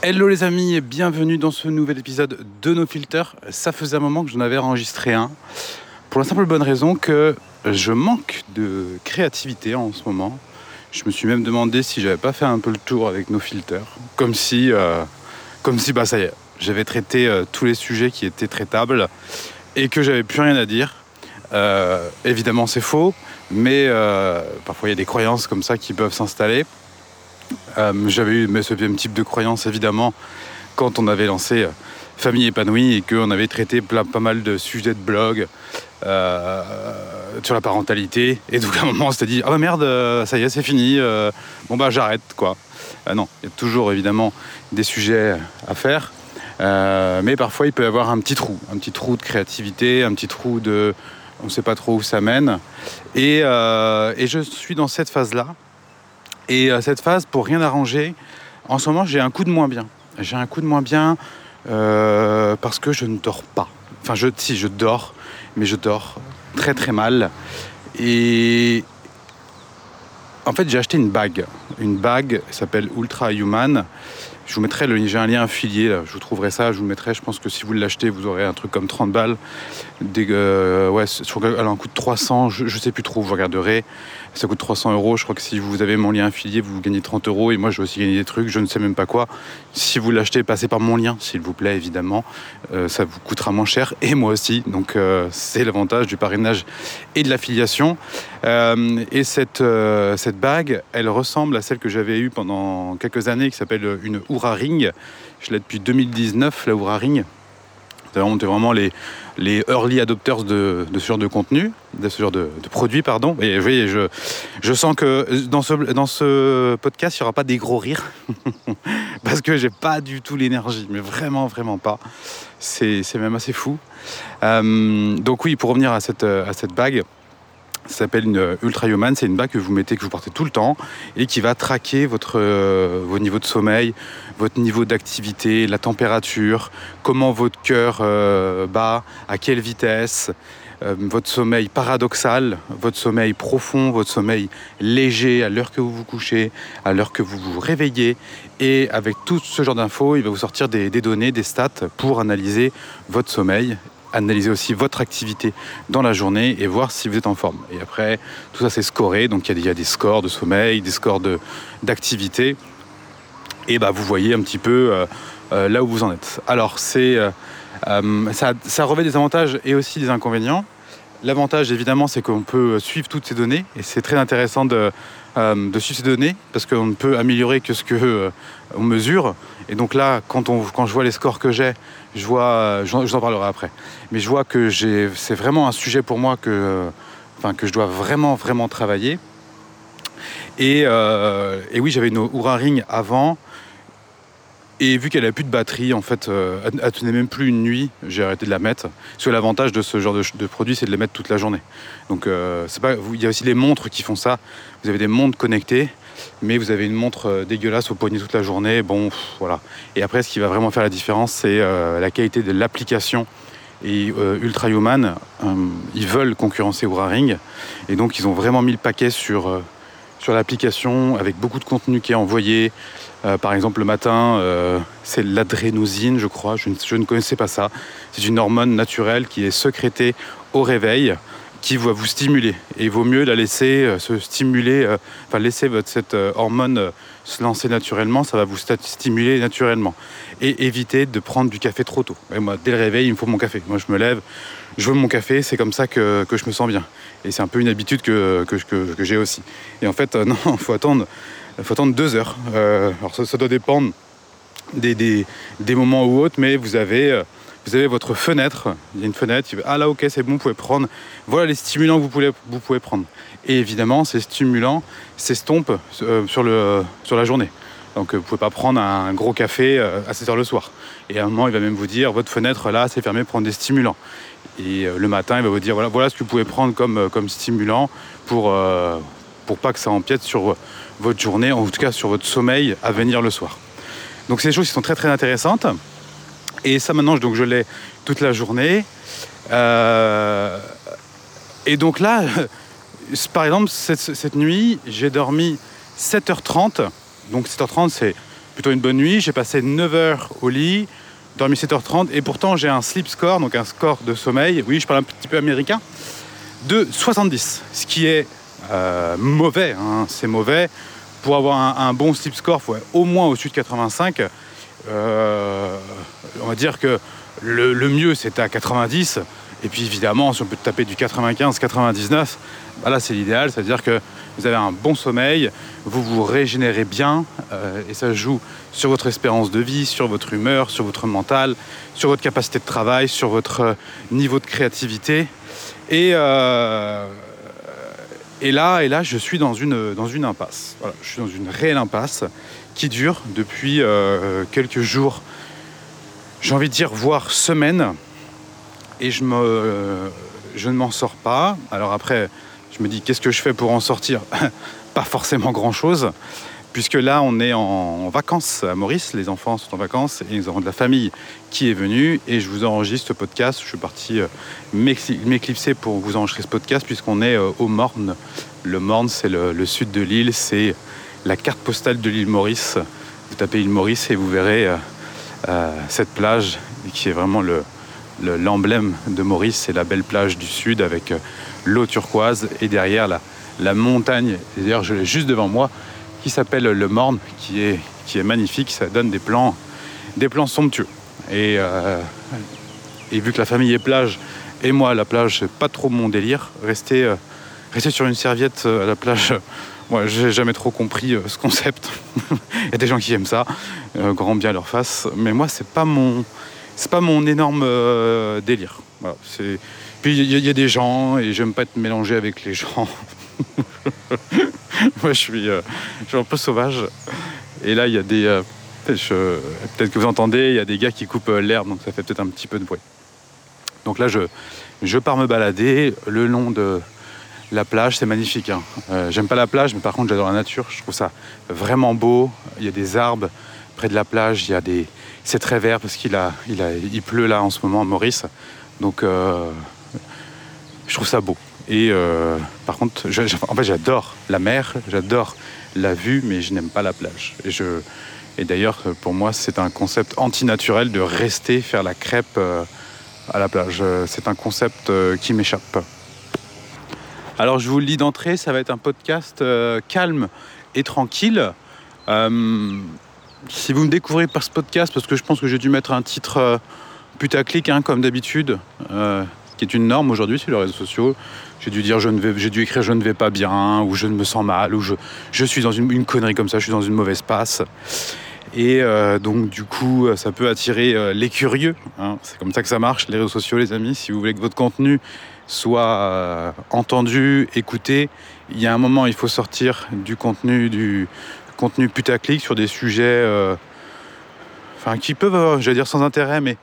Hello les amis et bienvenue dans ce nouvel épisode de nos filters. Ça faisait un moment que j'en avais enregistré un. Pour la simple bonne raison que je manque de créativité en ce moment. Je me suis même demandé si j'avais pas fait un peu le tour avec nos filters. Comme si, euh, bah ça y est, j'avais traité euh, tous les sujets qui étaient traitables et que j'avais plus rien à dire. Euh, évidemment c'est faux, mais parfois il y a des croyances comme ça qui peuvent s'installer. J'avais eu ce même type de croyances évidemment quand on avait lancé Famille épanouie et qu'on avait traité pas mal de sujets de blog euh, sur la parentalité. Et donc à un moment on s'était dit ah bah merde euh, ça y est c'est fini euh, bon bah j'arrête quoi. non il y a toujours évidemment des sujets à faire. mais parfois il peut y avoir un petit trou, un petit trou de créativité, un petit trou de on ne sait pas trop où ça mène. Et je suis dans cette phase-là. Et cette phase, pour rien arranger, en ce moment j'ai un coup de moins bien. J'ai un coup de moins bien euh, parce que je ne dors pas. Enfin, je, si, je dors, mais je dors très très mal. Et en fait, j'ai acheté une bague. Une bague s'appelle Ultra Human. Je vous mettrai le, j'ai un lien affilié, je vous trouverai ça, je vous mettrai, je pense que si vous l'achetez, vous aurez un truc comme 30 balles. Euh, ouais, elle a un coût de 300, je, ne sais plus trop, vous regarderez. Ça coûte 300 euros. Je crois que si vous avez mon lien affilié, vous gagnez 30 euros. Et moi, je vais aussi gagner des trucs. Je ne sais même pas quoi. Si vous l'achetez, passez par mon lien, s'il vous plaît, évidemment. Euh, ça vous coûtera moins cher. Et moi aussi. Donc, euh, c'est l'avantage du parrainage et de l'affiliation. Euh, et cette, cette bague, elle ressemble à celle que j'avais eue pendant quelques années, qui s'appelle une Oura Ring. Je l'ai depuis 2019, la Oura Ring. Était vraiment les, les early adopters de, ce genre de contenu, de ce genre de, produit, pardon. Et voyez, je, je sens que dans ce, dans ce podcast, il n'y aura pas des gros rires. Parce que j'ai pas du tout l'énergie, mais vraiment, vraiment pas. C'est même assez fou. Euh, donc oui, pour revenir à cette, à cette bague, ça s'appelle une Ultra Human, c'est une bague que vous mettez, que vous portez tout le temps et qui va traquer votre, euh, vos niveaux de sommeil, votre niveau d'activité, la température, comment votre cœur euh, bat, à quelle vitesse, euh, votre sommeil paradoxal, votre sommeil profond, votre sommeil léger à l'heure que vous vous couchez, à l'heure que vous vous réveillez. Et avec tout ce genre d'infos, il va vous sortir des données, des stats pour analyser votre sommeil analyser aussi votre activité dans la journée et voir si vous êtes en forme. Et après, tout ça c'est scoré, donc il y, a des scores de sommeil, des scores d'activité. et bah, vous voyez un petit peu euh, euh, là où vous en êtes. Alors c'est, euh, ça, revêt des avantages et aussi des inconvénients. L'avantage évidemment c'est qu'on peut suivre toutes ces données et c'est très intéressant de, de suivre ces données parce qu'on ne peut améliorer que ce que on mesure. Et donc là, quand, on, quand je vois les scores que j'ai, je vois, je, vous en parlerai après, mais je vois que c'est vraiment un sujet pour moi que, enfin, que je dois vraiment, vraiment travailler. Et, euh, et oui, j'avais une Oura Ring avant. Et vu qu'elle n'a plus de batterie, en fait, euh, elle, tenait même plus une nuit, j'ai arrêté de la mettre. Parce que l'avantage de ce genre de, produit, c'est de les mettre toute la journée. Donc, euh, il y a aussi les montres qui font ça. Vous avez des montres connectées mais vous avez une montre euh, dégueulasse au poignet toute la journée. Bon, voilà. Et après, ce qui va vraiment faire la différence, c'est euh, la qualité de l'application. Et euh, Ultra Human, ils veulent concurrencer Oura Ring, et donc ils ont vraiment mis le paquet sur, l'application avec beaucoup de contenu qui est envoyé. par exemple, le matin, c'est l'adrénosine, je crois. Je je ne connaissais pas ça. C'est une hormone naturelle qui est sécrétée au réveil qui va vous stimuler. Et il vaut mieux la laisser euh, se stimuler, euh, enfin laisser votre, cette euh, hormone se lancer naturellement, ça va vous stimuler naturellement. Et éviter de prendre du café trop tôt. moi, dès le réveil, il me faut mon café. Moi, je me lève, je veux mon café, c'est comme ça que, que, je me sens bien. Et c'est un peu une habitude que, que, que j'ai aussi. Et en fait, non, il faut attendre, faut attendre deux heures. alors ça, ça, doit dépendre des, des, des, moments ou autres, mais vous avez vous avez votre fenêtre, il y a une fenêtre, ah là ok c'est bon, vous pouvez prendre, voilà les stimulants que vous pouvez, prendre. Et évidemment ces stimulants s'estompent euh, sur, la journée. Donc vous ne pouvez pas prendre un gros café euh, à 7 heures le soir. Et à un moment il va même vous dire, votre fenêtre là c'est fermé, prendre des stimulants. Et euh, le matin il va vous dire, voilà, voilà ce que vous pouvez prendre comme, stimulant pour, pour pas que ça empiète sur votre journée, en tout cas sur votre sommeil à venir le soir. Donc c'est des choses qui sont très très intéressantes. Et ça maintenant, donc, je l'ai toute la journée. Euh, et donc là, par exemple, cette, nuit, j'ai dormi 7h30. Donc 7h30, c'est plutôt une bonne nuit. J'ai passé 9 heures au lit, dormi 7h30 et pourtant j'ai un sleep score, donc un score de sommeil, oui je parle un petit peu américain, de 70, ce qui est euh, mauvais, hein. c'est mauvais. Pour avoir un, bon sleep score, il faut au moins au-dessus de 85. Euh, on va dire que le, mieux c'est à 90. Et puis évidemment, si on peut taper du 95-99, bah là c'est l'idéal, c'est-à-dire que vous avez un bon sommeil, vous vous régénérez bien, euh, et ça joue sur votre espérance de vie, sur votre humeur, sur votre mental, sur votre capacité de travail, sur votre niveau de créativité. Et, euh, là, et là, je suis dans une impasse. je suis dans une réelle impasse qui dure depuis euh, quelques jours, j'ai envie de dire, voire semaines, et je, me, je ne m'en sors pas. Alors après, je me dis qu'est-ce que je fais pour en sortir? Pas forcément grand-chose, puisque là on est en vacances à Maurice, les enfants sont en vacances et ils auront de la famille qui est venue. Et je vous enregistre ce podcast. Je suis parti euh, m'éclipser pour vous enregistrer ce podcast puisqu'on est euh, au Morne. Le Morne c'est le, sud de l'île, c'est la carte postale de l'île Maurice. Vous tapez île Maurice et vous verrez euh, cette plage qui est vraiment l'emblème de Maurice, c'est la belle plage du sud avec l'eau turquoise et derrière la, la montagne, d'ailleurs je l'ai juste devant moi, qui s'appelle le Morne, qui est, qui est magnifique, ça donne des plans, des plans somptueux. Et, euh, et vu que la famille est plage, et moi la plage, c'est pas trop mon délire, rester, euh, rester sur une serviette euh, à la plage, moi j'ai jamais trop compris ce concept. Il y a des gens qui aiment ça, grand bien leur face, mais moi c'est pas mon, c'est pas mon énorme délire. c'est puis il y, a des gens et j'aime pas être mélangé avec les gens. Moi, je suis, euh, je suis, un peu sauvage. Et là, il y a des. Euh, peut-être que vous entendez, il y a des gars qui coupent euh, l'herbe, donc ça fait peut-être un petit peu de bruit. Donc là, je, je pars me balader le long de la plage. C'est magnifique. Hein. J'aime pas la plage, mais par contre, j'adore la nature. Je trouve ça vraiment beau. Il y a des arbres près de la plage. Il y a des. C'est très vert parce qu'il a, il pleut là en ce moment à Maurice. Donc, je trouve ça beau. Et euh, par contre, j'adore la mer, j'adore la vue, mais je n'aime pas la plage. Et, d'ailleurs, pour moi, c'est un concept antinaturel de rester faire la crêpe euh, à la plage. C'est un concept euh, qui m'échappe. Alors, je vous le dis d'entrée, ça va être un podcast calme et tranquille. si vous me découvrez par ce podcast, parce que je pense que j'ai dû mettre un titre putaclic, hein, comme d'habitude, qui est une norme aujourd'hui sur les réseaux sociaux. J'ai dû dire je vais, écrire je ne vais pas bien ou je ne me sens mal ou je, suis dans une, connerie comme ça, je suis dans une mauvaise passe. Et euh, donc du coup, ça peut attirer euh, les curieux. Hein. C'est comme ça que ça marche, les réseaux sociaux, les amis. Si vous voulez que votre contenu soit euh, entendu, écouté, il y a un moment, il faut sortir du contenu, du contenu putaclic sur des sujets, enfin qui peuvent, j'allais dire sans intérêt, mais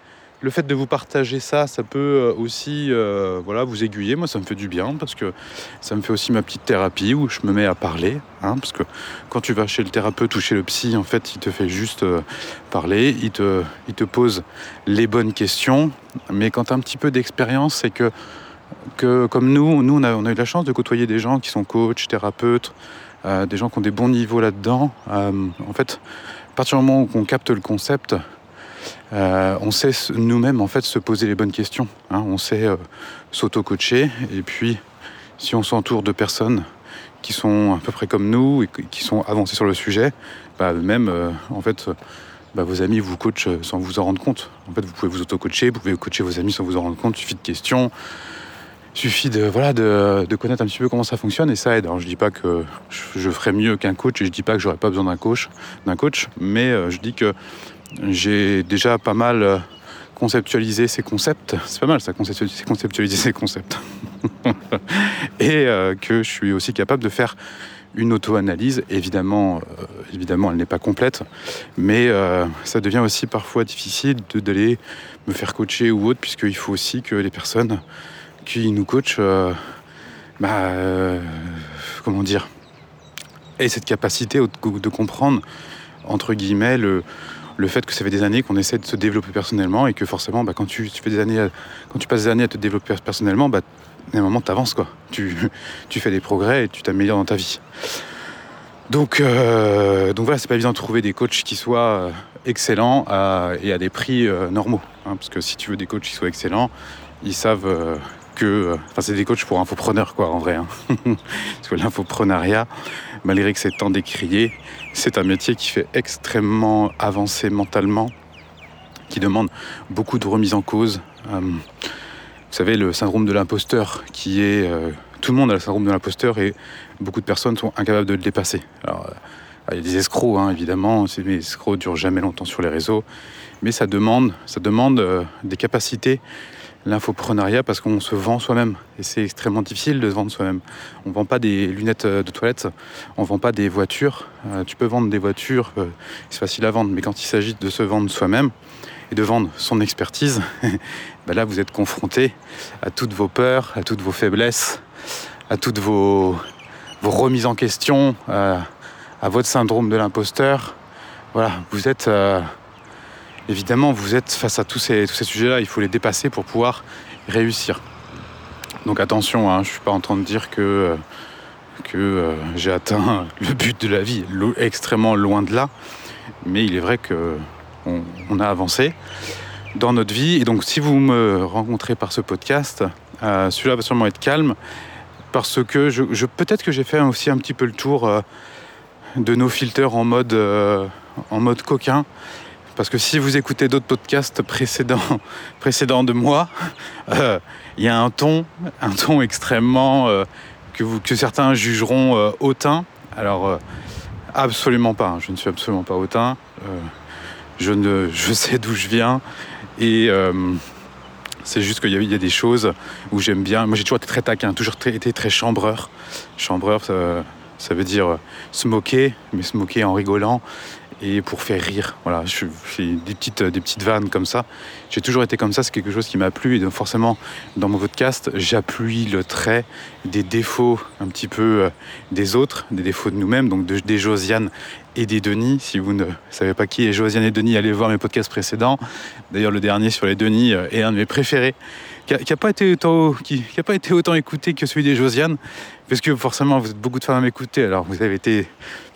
le fait de vous partager ça, ça peut euh, aussi euh, voilà, vous aiguiller. Moi, ça me fait du bien parce que ça me fait aussi ma petite thérapie où je me mets à parler. Hein, parce que quand tu vas chez le thérapeute ou chez le psy, en fait, il te fait juste euh, parler, il te, il te pose les bonnes questions. Mais quand tu as un petit peu d'expérience, c'est que, que comme nous, nous on a, eu la chance de côtoyer des gens qui sont coachs, thérapeutes, des gens qui ont des bons niveaux là-dedans. en fait, à partir du moment où on capte le concept, euh, on sait nous-mêmes en fait se poser les bonnes questions. Hein. On sait euh, s'auto-coacher et puis si on s'entoure de personnes qui sont à peu près comme nous et qui sont avancées sur le sujet, bah, même euh, en fait bah, vos amis vous coachent sans vous en rendre compte. En fait, vous pouvez vous auto-coacher, vous pouvez coacher vos amis sans vous en rendre compte. Il suffit de questions, suffit de voilà de, connaître un petit peu comment ça fonctionne et ça aide. Alors, je dis pas que je, ferais mieux qu'un coach et je dis pas que j'aurais pas besoin d'un coach, d'un coach, mais je dis que j'ai déjà pas mal euh, conceptualisé ces concepts. C'est pas mal ça, conceptualiser ces concepts. et euh, que je suis aussi capable de faire une auto-analyse. Évidemment, euh, évidemment, elle n'est pas complète, mais ça devient aussi parfois difficile d'aller me faire coacher ou autre, puisqu'il faut aussi que les personnes qui nous coachent, bah, comment dire, aient cette capacité de comprendre, entre guillemets, le, le fait que ça fait des années qu'on essaie de se développer personnellement et que forcément, bah, quand tu, fais des années, quand tu passes des années à te développer personnellement, bah, à un moment, tu avances, quoi. Tu, fais des progrès et tu t'améliores dans ta vie. Donc, euh, voilà, c'est pas évident de trouver des coachs qui soient euh, excellents et à des prix euh, normaux. Hein, parce que si tu veux des coachs qui soient excellents, ils savent que. Enfin, c'est des coachs pour infopreneurs, quoi, en vrai. Hein. parce que l'infoprenariat, malgré que c'est tant décrié, c'est un métier qui fait extrêmement avancer mentalement, qui demande beaucoup de remise en cause. vous savez, le syndrome de l'imposteur, qui est tout le monde a le syndrome de l'imposteur et beaucoup de personnes sont incapables de le dépasser. Alors, euh, il y a des escrocs, hein, évidemment, les escrocs durent jamais longtemps sur les réseaux, mais ça demande, ça demande euh, des capacités, l'infoprenariat, parce qu'on se vend soi-même, et c'est extrêmement difficile de se vendre soi-même. On ne vend pas des lunettes euh, de toilette, on ne vend pas des voitures. tu peux vendre des voitures, c'est facile à vendre, mais quand il s'agit de se vendre soi-même, et de vendre son expertise, ben là vous êtes confronté à toutes vos peurs, à toutes vos faiblesses, à toutes vos, remises en question, euh, à votre syndrome de l'imposteur. Voilà, vous êtes euh, évidemment vous êtes face à tous ces, sujets-là, il faut les dépasser pour pouvoir réussir. Donc attention, hein, je ne suis pas en train de dire que, que euh, j'ai atteint le but de la vie, extrêmement loin de là. Mais il est vrai qu'on on a avancé dans notre vie. Et donc si vous me rencontrez par ce podcast, celui-là va sûrement être calme parce que peut-être que j'ai fait aussi un petit peu le tour euh, de nos filters en mode, euh, en mode coquin. Parce que si vous écoutez d'autres podcasts précédents, précédents de moi, euh, il y a un ton, un ton extrêmement que, vous, que certains jugeront hautain. Alors absolument pas, hein. je ne suis absolument pas hautain. je, ne, je sais d'où je viens et c'est juste qu'il y, a des choses où j'aime bien. Moi, j'ai toujours été très taquin, toujours été très chambreur. Chambreur, ça, ça veut dire euh, se moquer, mais se moquer en rigolant et pour faire rire. Voilà, je fais des petites, des petites vannes comme ça. J'ai toujours été comme ça, c'est quelque chose qui m'a plu et donc forcément dans mon podcast, j'appuie le trait des défauts un petit peu euh, des autres, des défauts de nous-mêmes, donc des Josiane et des Denis. Si vous ne savez pas qui est Josiane et Denis, allez voir mes podcasts précédents. D'ailleurs, le dernier sur les Denis euh, est un de mes préférés qui n'a pas, qui, pas été autant écouté que celui des Josiane, parce que forcément vous êtes beaucoup de femmes à m'écouter, alors vous avez été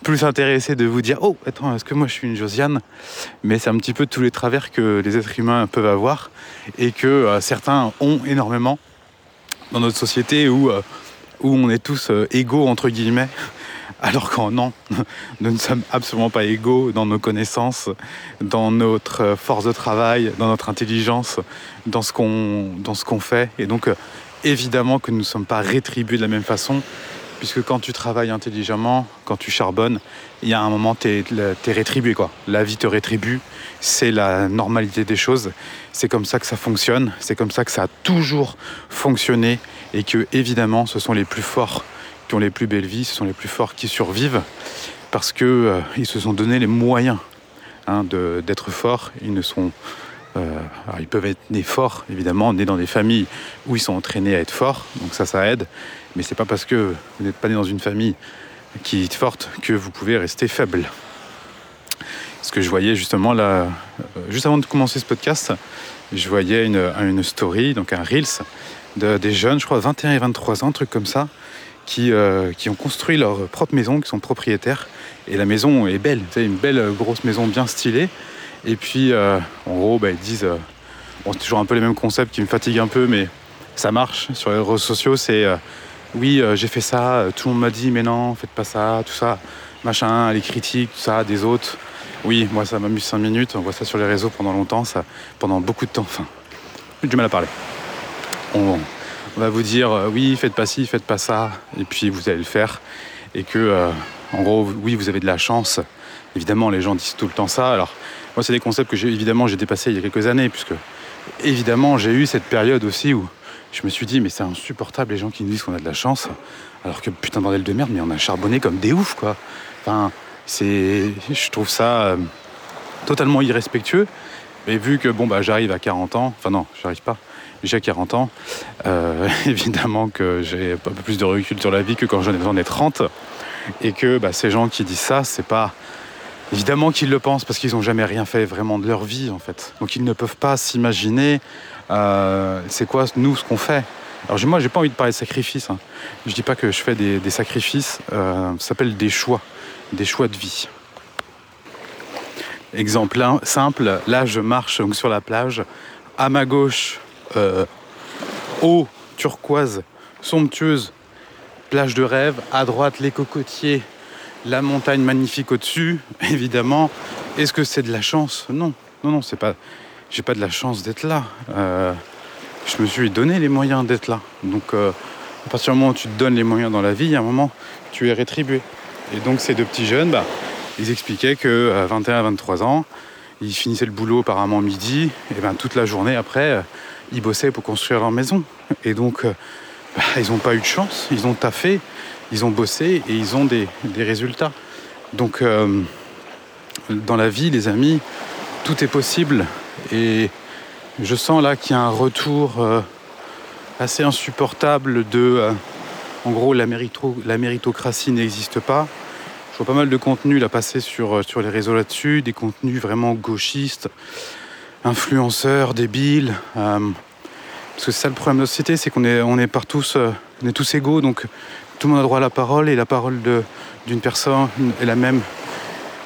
plus intéressé de vous dire Oh, attends, est-ce que moi je suis une Josiane? Mais c'est un petit peu tous les travers que les êtres humains peuvent avoir et que euh, certains ont énormément dans notre société où, euh, où on est tous euh, égaux, entre guillemets. Alors qu'en non, nous ne sommes absolument pas égaux dans nos connaissances, dans notre force de travail, dans notre intelligence, dans ce qu'on, dans ce qu'on fait. Et donc, évidemment que nous ne sommes pas rétribués de la même façon, puisque quand tu travailles intelligemment, quand tu charbonnes, il y a un moment, tu es, rétribué. Quoi. La vie te rétribue, c'est la normalité des choses, c'est comme ça que ça fonctionne, c'est comme ça que ça a toujours fonctionné, et que évidemment, ce sont les plus forts qui ont les plus belles vies, ce sont les plus forts qui survivent, parce qu'ils euh, se sont donné les moyens hein, d'être forts, ils ne sont euh, ils peuvent être nés forts, évidemment, nés dans des familles où ils sont entraînés à être forts, donc ça, ça aide. Mais c'est pas parce que vous n'êtes pas né dans une famille qui est forte que vous pouvez rester faible. Ce que je voyais justement là, euh, juste avant de commencer ce podcast, je voyais une, story, donc un Reels, de, des jeunes, je crois 21 et 23 ans, truc comme ça, qui, euh, qui ont construit leur propre maison, qui sont propriétaires. Et la maison est belle, c'est une belle grosse maison bien stylée. Et puis, euh, en gros, bah, ils disent, euh, c'est toujours un peu les mêmes concepts qui me fatiguent un peu, mais ça marche. Sur les réseaux sociaux, c'est, euh, oui, j'ai fait ça, tout le monde m'a dit, mais non, faites pas ça, tout ça, machin, les critiques, tout ça, des autres. Oui, moi, ça m'amuse 5 minutes, on voit ça sur les réseaux pendant longtemps, ça, pendant beaucoup de temps, enfin, j'ai du mal à parler. On, va vous dire, oui, faites pas ci, faites pas ça, et puis vous allez le faire. Et que, en gros, oui, vous avez de la chance. Évidemment, les gens disent tout le temps ça. Alors, moi, c'est des concepts que j'ai évidemment j'ai il y a quelques années, puisque évidemment j'ai eu cette période aussi où je me suis dit mais c'est insupportable les gens qui nous disent qu'on a de la chance, alors que putain bordel de merde, mais on a charbonné comme des oufs quoi. Enfin, c'est, je trouve ça euh, totalement irrespectueux. Mais vu que bon bah j'arrive à 40 ans, enfin non, j'arrive pas, j'ai 40 ans, euh, évidemment que j'ai un peu plus de recul sur la vie que quand j'en ai 30, et que bah, ces gens qui disent ça, c'est pas Évidemment qu'ils le pensent parce qu'ils n'ont jamais rien fait vraiment de leur vie en fait. Donc ils ne peuvent pas s'imaginer euh, c'est quoi nous ce qu'on fait. Alors moi j'ai pas envie de parler de sacrifice. Hein. Je dis pas que je fais des, sacrifices, euh, ça s'appelle des choix. des choix de vie. Exemple simple, là je marche donc, sur la plage, à ma gauche, euh, eau turquoise, somptueuse, plage de rêve, à droite les cocotiers, la montagne magnifique au-dessus, évidemment. Est-ce que c'est de la chance? Non, non, non, c'est pas. J'ai pas de la chance d'être là. Euh, je me suis donné les moyens d'être là. Donc, euh, à partir du moment où tu te donnes les moyens dans la vie, à un moment, tu es rétribué. Et donc, ces deux petits jeunes, bah, ils expliquaient qu'à 21 23 ans, ils finissaient le boulot apparemment midi, et ben toute la journée après, euh, ils bossaient pour construire leur maison. Et donc, bah, ils n'ont pas eu de chance, ils ont taffé, ils ont bossé et ils ont des, résultats. Donc, dans la vie, les amis, tout est possible. Et je sens là qu'il y a un retour euh, assez insupportable de. Euh, en gros, la, méritocratie n'existe pas. Je vois pas mal de contenus là passer sur, euh, sur les réseaux là-dessus, des contenus vraiment gauchistes, influenceurs, débiles. parce que c'est ça le problème de notre société, c'est qu'on est, on est, tous, on est tous égaux, donc tout le monde a droit à la parole et la parole d'une personne est la même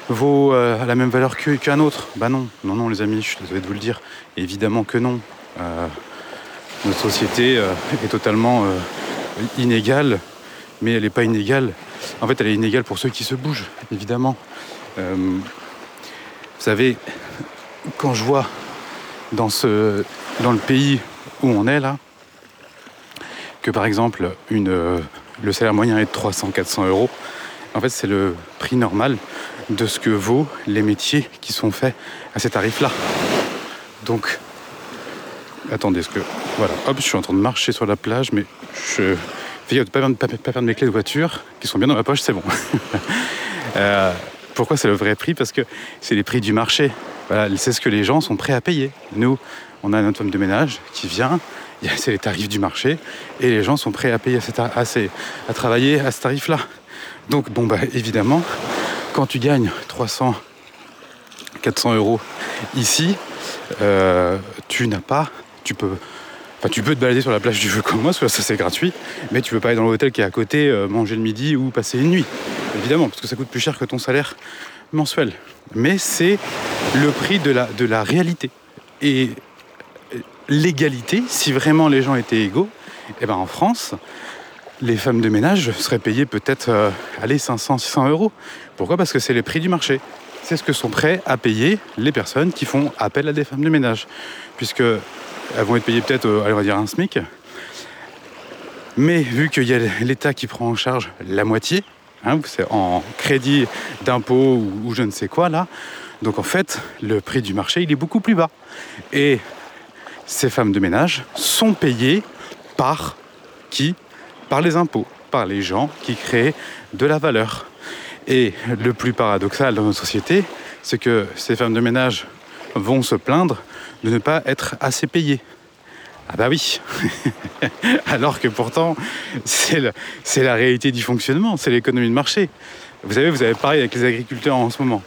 vaut euh, à la même valeur qu'un autre Bah non, non, non les amis, je suis désolé de vous le dire. Évidemment que non. Euh, notre société euh, est totalement inégale, mais elle n'est pas inégale. En fait, elle est inégale pour ceux qui se bougent, évidemment. vous savez, quand je vois dans, ce, dans le pays où on est là, que par exemple une, le salaire moyen est de 300-400 euros, en fait c'est le prix normal de ce que vaut les métiers qui sont faits à ces tarifs-là. Donc, attendez, ce que voilà, hop, je suis en train de marcher sur la plage, mais je fais pas perdre, pas, perdre mes clés de voiture qui sont bien dans ma poche, c'est bon. Euh, pourquoi c'est le vrai prix? Parce que c'est les prix du marché. C'est ce que les gens sont prêts à payer. Nous, on a notre femme de ménage qui vient, c'est les tarifs du marché, et les gens sont prêts à payer à, à travailler à ce tarif-là. Donc, bon, bah, évidemment, quand tu gagnes 300, 400 euros ici, euh, tu n'as pas, tu peux, enfin tu peux te balader sur la plage du jeu comme moi, ça c'est gratuit, mais tu peux pas aller dans l'hôtel qui est à côté, euh, manger le midi ou passer une nuit, évidemment, parce que ça coûte plus cher que ton salaire mensuel. Mais c'est le prix de la, de la réalité. Et l'égalité, si vraiment les gens étaient égaux, eh ben en France, les femmes de ménage seraient payées peut-être euh, 500, 600 euros. Pourquoi? Parce que c'est les prix du marché. C'est ce que sont prêts à payer les personnes qui font appel à des femmes de ménage. Puisque elles vont être payées peut-être, euh, on un SMIC. Mais vu qu'il y a l'État qui prend en charge la moitié, hein, c'est en crédit d'impôt ou, je ne sais quoi là, donc en fait, le prix du marché, il est beaucoup plus bas. Et ces femmes de ménage sont payées par qui? Par les impôts, par les gens qui créent de la valeur. Et le plus paradoxal dans notre société, c'est que ces femmes de ménage vont se plaindre de ne pas être assez payées. Ah bah oui Alors que pourtant, c'est la, réalité du fonctionnement, c'est l'économie de marché. Vous savez, vous avez parlé avec les agriculteurs en ce moment.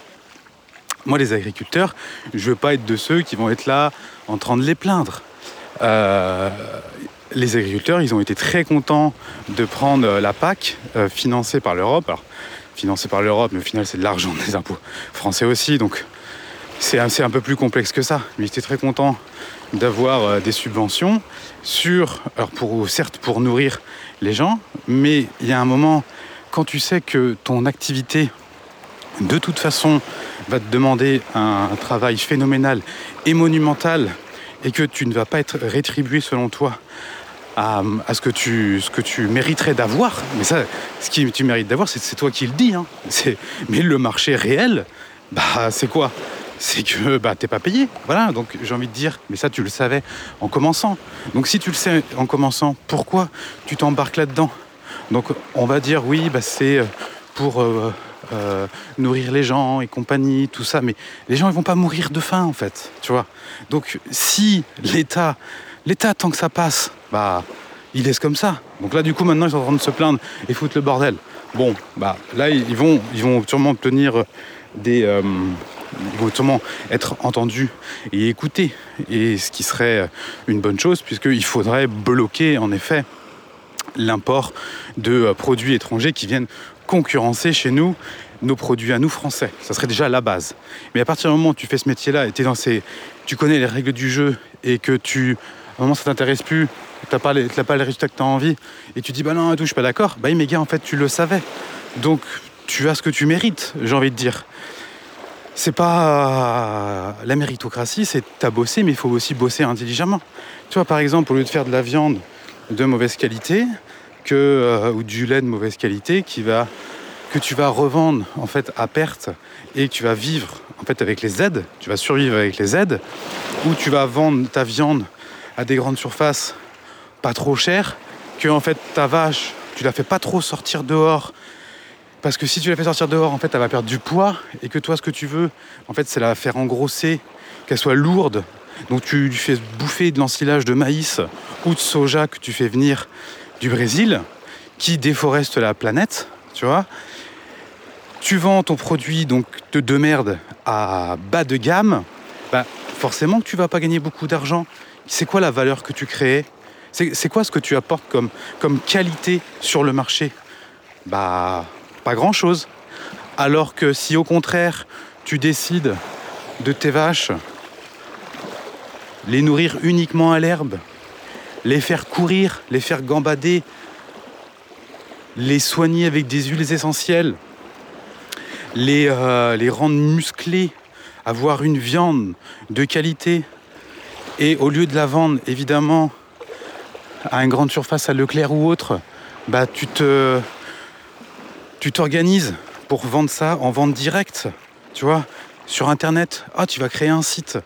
Moi, les agriculteurs, je veux pas être de ceux qui vont être là en train de les plaindre. Euh, les agriculteurs, ils ont été très contents de prendre la PAC euh, financée par l'Europe financé par l'Europe, mais au final c'est de l'argent des impôts français aussi, donc c'est un, peu plus complexe que ça. Mais j'étais très content d'avoir euh, des subventions sur, alors pour, certes pour nourrir les gens, mais il y a un moment, quand tu sais que ton activité, de toute façon, va te demander un, travail phénoménal et monumental, et que tu ne vas pas être rétribué selon toi à, ce, que tu, ce que tu mériterais d'avoir. Mais ça, ce que tu mérites d'avoir, c'est toi qui le dis. Hein. Mais le marché réel, bah, c'est quoi? C'est que bah, t'es pas payé. Voilà, donc j'ai envie de dire, mais ça tu le savais en commençant. Donc si tu le sais en commençant, pourquoi tu t'embarques là-dedans? Donc on va dire oui, bah, c'est euh, pour euh, euh, nourrir les gens et compagnie, tout ça, mais les gens ils vont pas mourir de faim en fait, tu vois. Donc si l'État L'État, tant que ça passe, bah, il laisse comme ça. Donc là, du coup, maintenant, ils sont en train de se plaindre et foutre le bordel. Bon, bah, là, ils vont, ils vont sûrement obtenir des. Euh, ils vont sûrement être entendus et écoutés. Et ce qui serait une bonne chose, puisqu'il faudrait bloquer, en effet, l'import de euh, produits étrangers qui viennent concurrencer chez nous nos produits à nous français. Ça serait déjà la base. Mais à partir du moment où tu fais ce métier-là et dans ces, tu connais les règles du jeu et que tu, à un moment ça t'intéresse plus, tu n'as pas, les, pas les résultats que tu as envie et tu dis bah non, tout, je suis pas d'accord. Bah mais gars, en fait, tu le savais. Donc tu as ce que tu mérites, j'ai envie de dire. C'est pas la méritocratie, c'est t'as bossé, mais il faut aussi bosser intelligemment. Tu vois, par exemple, au lieu de faire de la viande de mauvaise qualité, que, euh, ou du lait de mauvaise qualité, qui va que tu vas revendre en fait à perte et tu vas vivre en fait avec les aides, tu vas survivre avec les aides, ou tu vas vendre ta viande à des grandes surfaces pas trop cher, que en fait ta vache, tu la fais pas trop sortir dehors. Parce que si tu la fais sortir dehors, en fait, elle va perdre du poids et que toi, ce que tu veux, en fait, c'est la faire engrosser, qu'elle soit lourde. Donc tu lui fais bouffer de l'ensilage de maïs ou de soja que tu fais venir du Brésil, qui déforeste la planète, tu vois tu vends ton produit donc de, de merde à bas de gamme, bah forcément que tu vas pas gagner beaucoup d'argent. C'est quoi la valeur que tu crées? C'est quoi ce que tu apportes comme, comme qualité sur le marché? Bah pas grand chose. Alors que si au contraire tu décides de tes vaches les nourrir uniquement à l'herbe, les faire courir, les faire gambader, les soigner avec des huiles essentielles, les, euh, les rendre musclés, avoir une viande de qualité. Et au lieu de la vendre, évidemment, à une grande surface, à Leclerc ou autre, bah, tu te, tu t'organises pour vendre ça en vente directe, tu vois, sur Internet. Ah, tu vas créer un site.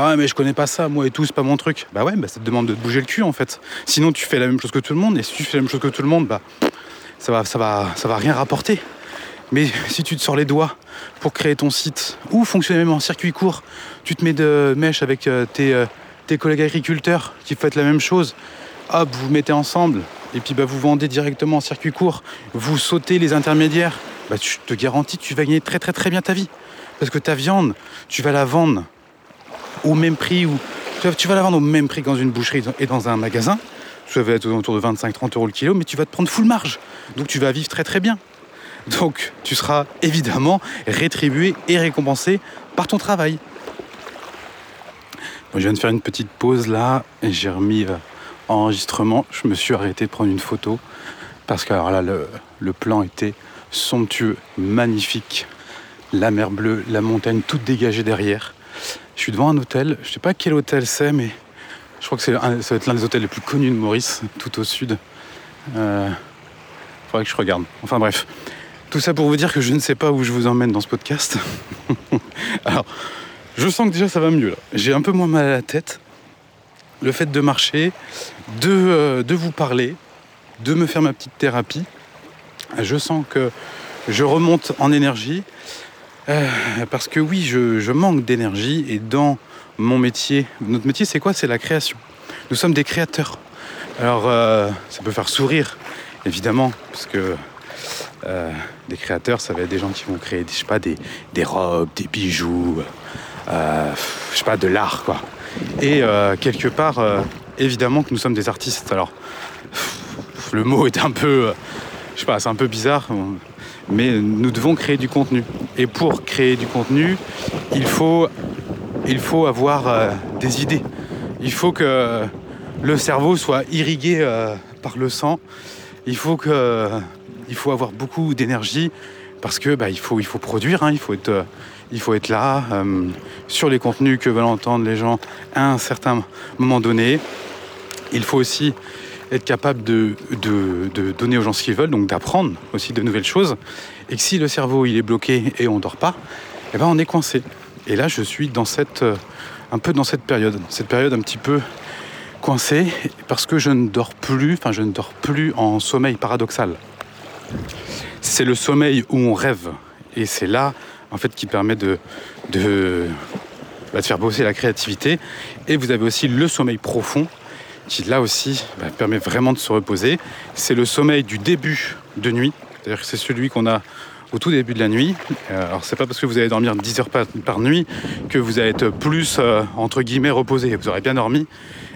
Ah mais je connais pas ça, moi et tout, c'est pas mon truc. Bah ouais, bah ça te demande de te bouger le cul en fait. Sinon tu fais la même chose que tout le monde, et si tu fais la même chose que tout le monde, bah ça va, ça va, ça va rien rapporter. Mais si tu te sors les doigts pour créer ton site ou fonctionner même en circuit court, tu te mets de mèche avec euh, euh, tes, collègues agriculteurs qui font la même chose. Hop, vous mettez ensemble et puis bah, vous vendez directement en circuit court. Vous sautez les intermédiaires. Bah, je te garantis, tu vas gagner très très très bien ta vie. Parce que ta viande, tu vas la vendre au même prix ou tu vas la vendre au même prix dans une boucherie et dans un magasin. Ça va être autour de 25-30 euros le kilo, mais tu vas te prendre full marge. Donc tu vas vivre très très bien. Donc tu seras évidemment rétribué et récompensé par ton travail. je viens de faire une petite pause là et j'ai remis euh, enregistrement. Je me suis arrêté de prendre une photo parce que alors là le, plan était somptueux, magnifique. La mer bleue, la montagne toute dégagée derrière. Je suis devant un hôtel, je sais pas quel hôtel c'est, mais je crois que c'est ça va être l'un des hôtels les plus connus de Maurice, tout au sud. Euh, faudrait que je regarde. Enfin bref, tout ça pour vous dire que je ne sais pas où je vous emmène dans ce podcast. Alors, je sens que déjà ça va mieux là. J'ai un peu moins mal à la tête. Le fait de marcher, de, euh, de vous parler, de me faire ma petite thérapie, je sens que je remonte en énergie. Euh, parce que oui, je, manque d'énergie et dans mon métier, notre métier c'est quoi? C'est la création. Nous sommes des créateurs. Alors euh, ça peut faire sourire, évidemment, parce que euh, des créateurs, ça va être des gens qui vont créer, je sais pas, des, robes, des bijoux, je sais pas, de l'art, quoi. Et quelque part, évidemment que nous sommes des artistes. Alors, le mot est un peu, je sais pas, c'est un peu bizarre, mais nous devons créer du contenu. Et pour créer du contenu, il faut, il faut avoir des idées. Il faut que le cerveau soit irrigué par le sang. Il faut que il faut avoir beaucoup d'énergie parce que bah, faut, il faut produire, hein, il, faut être, euh, il faut être là euh, sur les contenus que veulent entendre les gens à un certain moment donné. Il faut aussi être capable de, de, donner aux gens ce qu'ils veulent, donc d'apprendre aussi de nouvelles choses. Et que si le cerveau il est bloqué et on dort pas, eh ben on est coincé. Et là, je suis dans cette, euh, un peu dans cette période, cette période un petit peu coincée parce que je ne dors plus, enfin je ne dors plus en sommeil paradoxal c'est le sommeil où on rêve. Et c'est là, en fait, qui permet de, de, bah, faire bosser la créativité. Et vous avez aussi le sommeil profond, qui là aussi bah, permet vraiment de se reposer. C'est le sommeil du début de nuit. C'est-à-dire que c'est celui qu'on a au tout début de la nuit. Euh, alors c'est pas parce que vous allez dormir 10 heures par, nuit que vous allez être plus euh, entre guillemets reposé. Vous aurez bien dormi,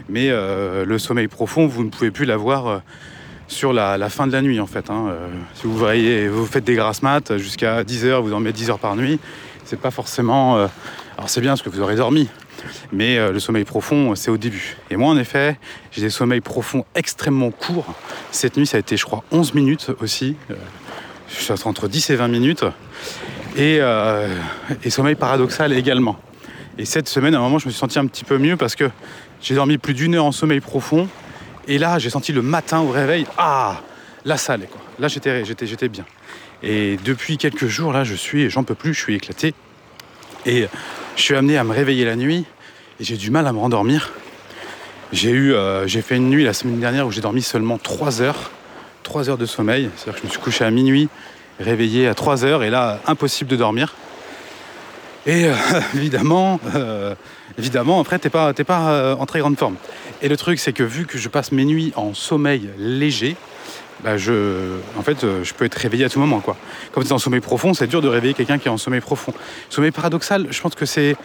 mais euh, le sommeil profond, vous ne pouvez plus l'avoir sur la, fin de la nuit en fait. hein. Si vous faites des grasses mat jusqu'à 10 heures, vous dormez 10 heures par nuit, c'est pas forcément. alors c'est bien parce que vous aurez dormi, mais euh, le sommeil profond, c'est au début. Et moi, en effet, j'ai des sommeils profonds extrêmement courts. Cette nuit, ça a été, je crois, 11 minutes aussi. Euh, je suis entre 10 et 20 minutes. Et, euh, sommeil paradoxal également. Et cette semaine, à un moment, je me suis senti un petit peu mieux parce que j'ai dormi plus d'une heure en sommeil profond. Et là, j'ai senti le matin au réveil, ah, ça allait, quoi. Là, j'étais, j'étais bien. Et depuis quelques jours, là, je suis, j'en peux plus, je suis éclaté. Et je suis amené à me réveiller la nuit j'ai du mal à me rendormir. Euh, j'ai fait une nuit la semaine dernière où j'ai dormi seulement 3 heures, 3 heures de sommeil. C'est-à-dire que je me suis couché à minuit, réveillé à 3 heures et là, impossible de dormir. Et euh, évidemment, euh, évidemment, après, t'es pas, pas en très grande forme. Et le truc, c'est que vu que je passe mes nuits en sommeil léger, bah, en fait, euh, je peux être réveillé à tout moment. Quoi. Quand tu es en sommeil profond, c'est dur de réveiller quelqu'un qui est en sommeil profond. Sommeil paradoxal, je pense que c'est.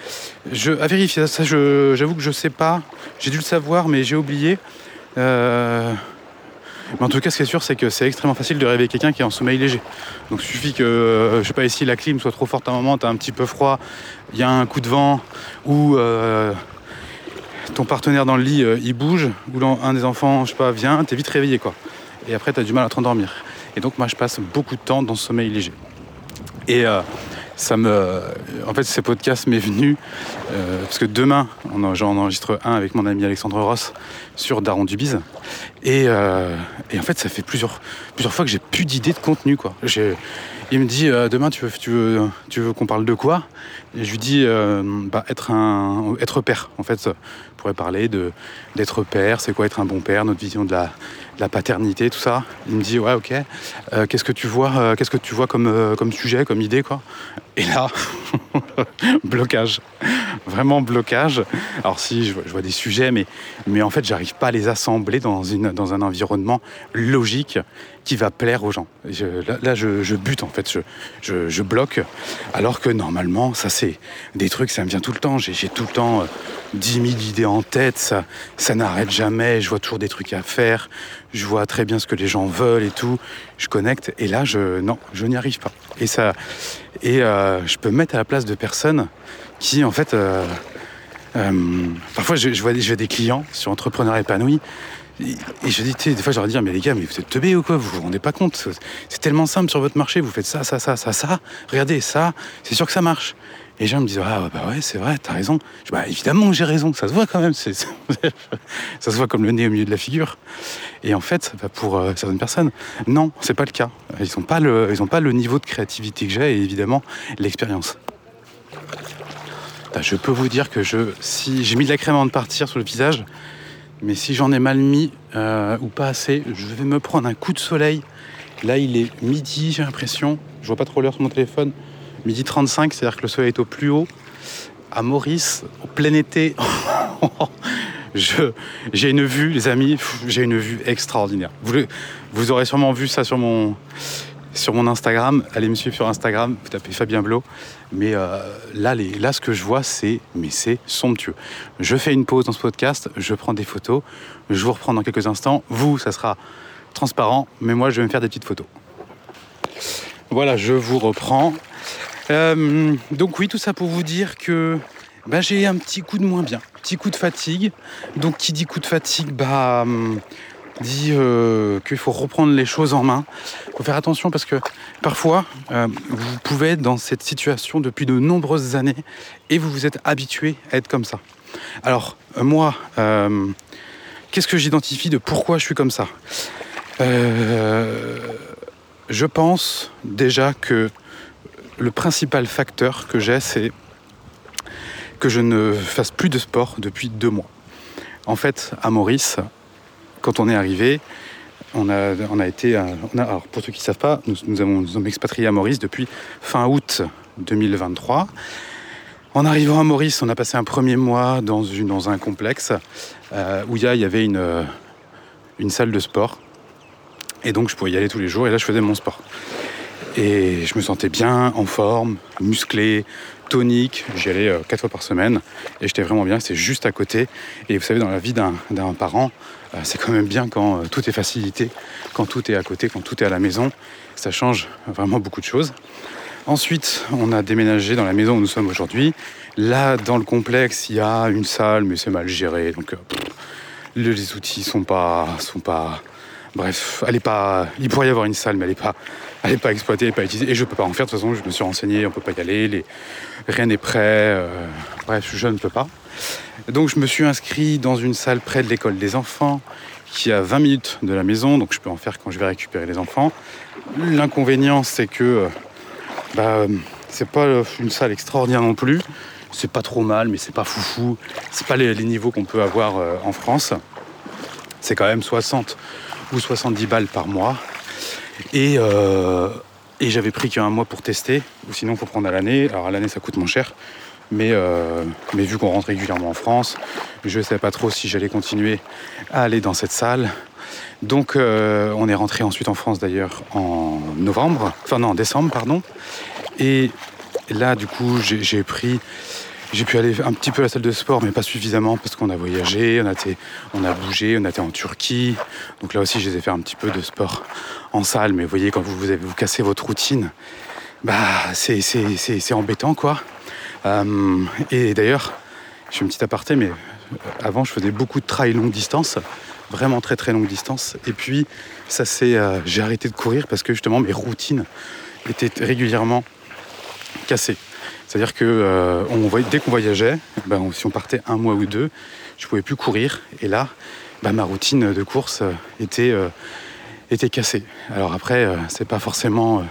Je, à vérifier, ça, j'avoue que je sais pas. J'ai dû le savoir, mais j'ai oublié. Euh, mais en tout cas, ce qui est sûr, c'est que c'est extrêmement facile de réveiller quelqu'un qui est en sommeil léger. Donc, il suffit que, euh, je sais pas, ici, la clim soit trop forte à un moment, tu as un petit peu froid, il y a un coup de vent, ou ton partenaire dans le lit, il bouge, ou un des enfants, je sais pas, vient, t'es vite réveillé, quoi. Et après, tu as du mal à te rendormir. Et donc, moi, je passe beaucoup de temps dans ce sommeil léger. Et euh, ça me. En fait, ces podcasts m'est venu euh, parce que demain, j'en enregistre un avec mon ami Alexandre Ross sur Daron Dubiz. Et, euh, et en fait, ça fait plusieurs, plusieurs fois que j'ai plus d'idées de contenu. Quoi. Il me dit demain, tu veux, tu veux, tu veux qu'on parle de quoi? Et je lui dis bah, être, un, être père. En fait, on pourrait parler de, d'être père, c'est quoi être un bon père, notre vision de la, la paternité, tout ça. Il me dit ouais, ok. Euh, qu'est-ce que tu vois, euh, qu'est-ce que tu vois comme, euh, comme sujet, comme idée, quoi? Et là, blocage. Vraiment blocage. Alors si, je vois, des sujets, mais, mais en fait, j'arrive pas à les assembler dans, une, dans un environnement logique qui va plaire aux gens. Là, je, je bute, en fait, je, je, bloque. Alors que normalement, ça, c'est des trucs, ça me vient tout le temps. J'ai tout le temps euh, 10 000 idées en tête, ça, ça n'arrête jamais. Je vois toujours des trucs à faire. Je vois très bien ce que les gens veulent et tout. Je connecte. Et là, je, non, je n'y arrive pas. Et ça, et euh, je peux me mettre à la place de personnes qui, en fait, euh, euh, parfois, je, des, clients sur entrepreneurs épanouis. Et, je dis, des fois, je leur dis, mais les gars, vous êtes teubés ou quoi? Vous vous rendez pas compte? C'est tellement simple sur votre marché. Vous faites ça, ça, ça, ça, ça. Regardez, ça, c'est sûr que ça marche. Les gens me disent, ah bah ouais, c'est vrai, t'as raison. Bah évidemment j'ai raison, ça se voit quand même. ça se voit comme le nez au milieu de la figure. Et en fait, pour euh, certaines personnes, non, c'est pas le cas. Ils n'ont pas, le- ils ont pas le niveau de créativité que j'ai et évidemment l'expérience. Bah, Je peux vous dire que je, si j'ai mis de la crème avant de partir sur le visage, mais si j'en ai mal mis euh, ou pas assez, je vais me prendre un coup de soleil. Là, il est midi, j'ai l'impression. Je vois pas trop l'heure sur mon téléphone. Midi 35, c'est-à-dire que le soleil est au plus haut. À Maurice, au plein été, j'ai une vue, les amis, j'ai une vue extraordinaire. Vous, aurez sûrement vu ça sur mon, sur mon Instagram. Allez me suivre sur Instagram, vous tapez Fabien Blo. Mais euh, là, les, là, ce que je vois, c'est mais c'est somptueux. Je fais une pause dans ce podcast, je prends des photos, je vous reprends dans quelques instants. Vous, ça sera transparent, mais moi, je vais me faire des petites photos. Voilà, je vous reprends. Euh, donc oui, tout ça pour vous dire que bah, j'ai un petit coup de moins bien, petit coup de fatigue. Donc qui dit coup de fatigue, bah hum, dit euh, qu'il faut reprendre les choses en main. Il faut faire attention parce que parfois, euh, vous pouvez être dans cette situation depuis de nombreuses années et vous vous êtes habitué à être comme ça. Alors, moi, qu'est-ce que j'identifie de pourquoi je suis comme ça? Je pense déjà que le principal facteur que j'ai, c'est que je ne fasse plus de sport depuis deux mois. En fait, à Maurice, quand on est arrivé, on a, été. alors pour ceux qui ne savent pas, nous, sommes expatriés à Maurice depuis fin août 2023. En arrivant à Maurice, on a passé un premier mois dans, un complexe euh, où il y, avait une salle de sport. Et donc je pouvais y aller tous les jours et là je faisais mon sport. Et je me sentais bien, en forme, musclé, tonique. J'y allais euh, quatre fois par semaine et j'étais vraiment bien. C'est juste à côté. Et vous savez, dans la vie d'un parent, euh, c'est quand même bien quand euh, tout est facilité, quand tout est à côté, quand tout est à la maison. Ça change vraiment beaucoup de choses. Ensuite, on a déménagé dans la maison où nous sommes aujourd'hui. Là, dans le complexe, il y a une salle, mais c'est mal géré. Donc, les outils sont pas, sont pas. Bref, elle pas. Il pourrait y avoir une salle, mais elle n'est pas, elle est pas exploitée, n'est pas utilisée. Et je ne peux pas en faire. De toute façon, je me suis renseigné, on ne peut pas y aller. Les... Rien n'est prêt. Euh, bref, je ne peux pas. Donc, je me suis inscrit dans une salle près de l'école des enfants, qui est à 20 minutes de la maison. Donc, je peux en faire quand je vais récupérer les enfants. L'inconvénient, c'est que euh, bah, c'est pas une salle extraordinaire non plus c'est pas trop mal, mais c'est pas foufou. C'est pas les, niveaux qu'on peut avoir euh, en France. C'est quand même 60 ou 70 balles par mois. Euh, et, j'avais pris qu'un mois pour tester, ou sinon il faut prendre à l'année. Alors à l'année ça coûte moins cher. Mais, euh, vu qu'on rentre régulièrement en France, je ne savais pas trop si j'allais continuer à aller dans cette salle. Donc on est rentré ensuite en France d'ailleurs en novembre, enfin non en décembre pardon. Et là du coup j'ai pris j'ai pu aller un petit peu à la salle de sport, mais pas suffisamment parce qu'on a voyagé, on a, été, on a bougé, on a été en Turquie. Donc là aussi, je les ai fait un petit peu de sport en salle. Mais vous voyez, quand vous, vous, cassez votre routine, bah, c'est, embêtant, quoi. Euh, et d'ailleurs, je fais une petite aparté, mais euh, avant, je faisais beaucoup de trail longue distance, vraiment très très longue distance. Et puis, ça c'est, euh, j'ai arrêté de courir parce que justement, mes routines étaient régulièrement cassées. C'est-à-dire que euh, dès qu'on voyageait, ben, si on partait un mois ou deux, je ne pouvais plus courir. Et là, ben, ma routine de course euh, était, euh, était cassée. Alors après, c'est pas forcément.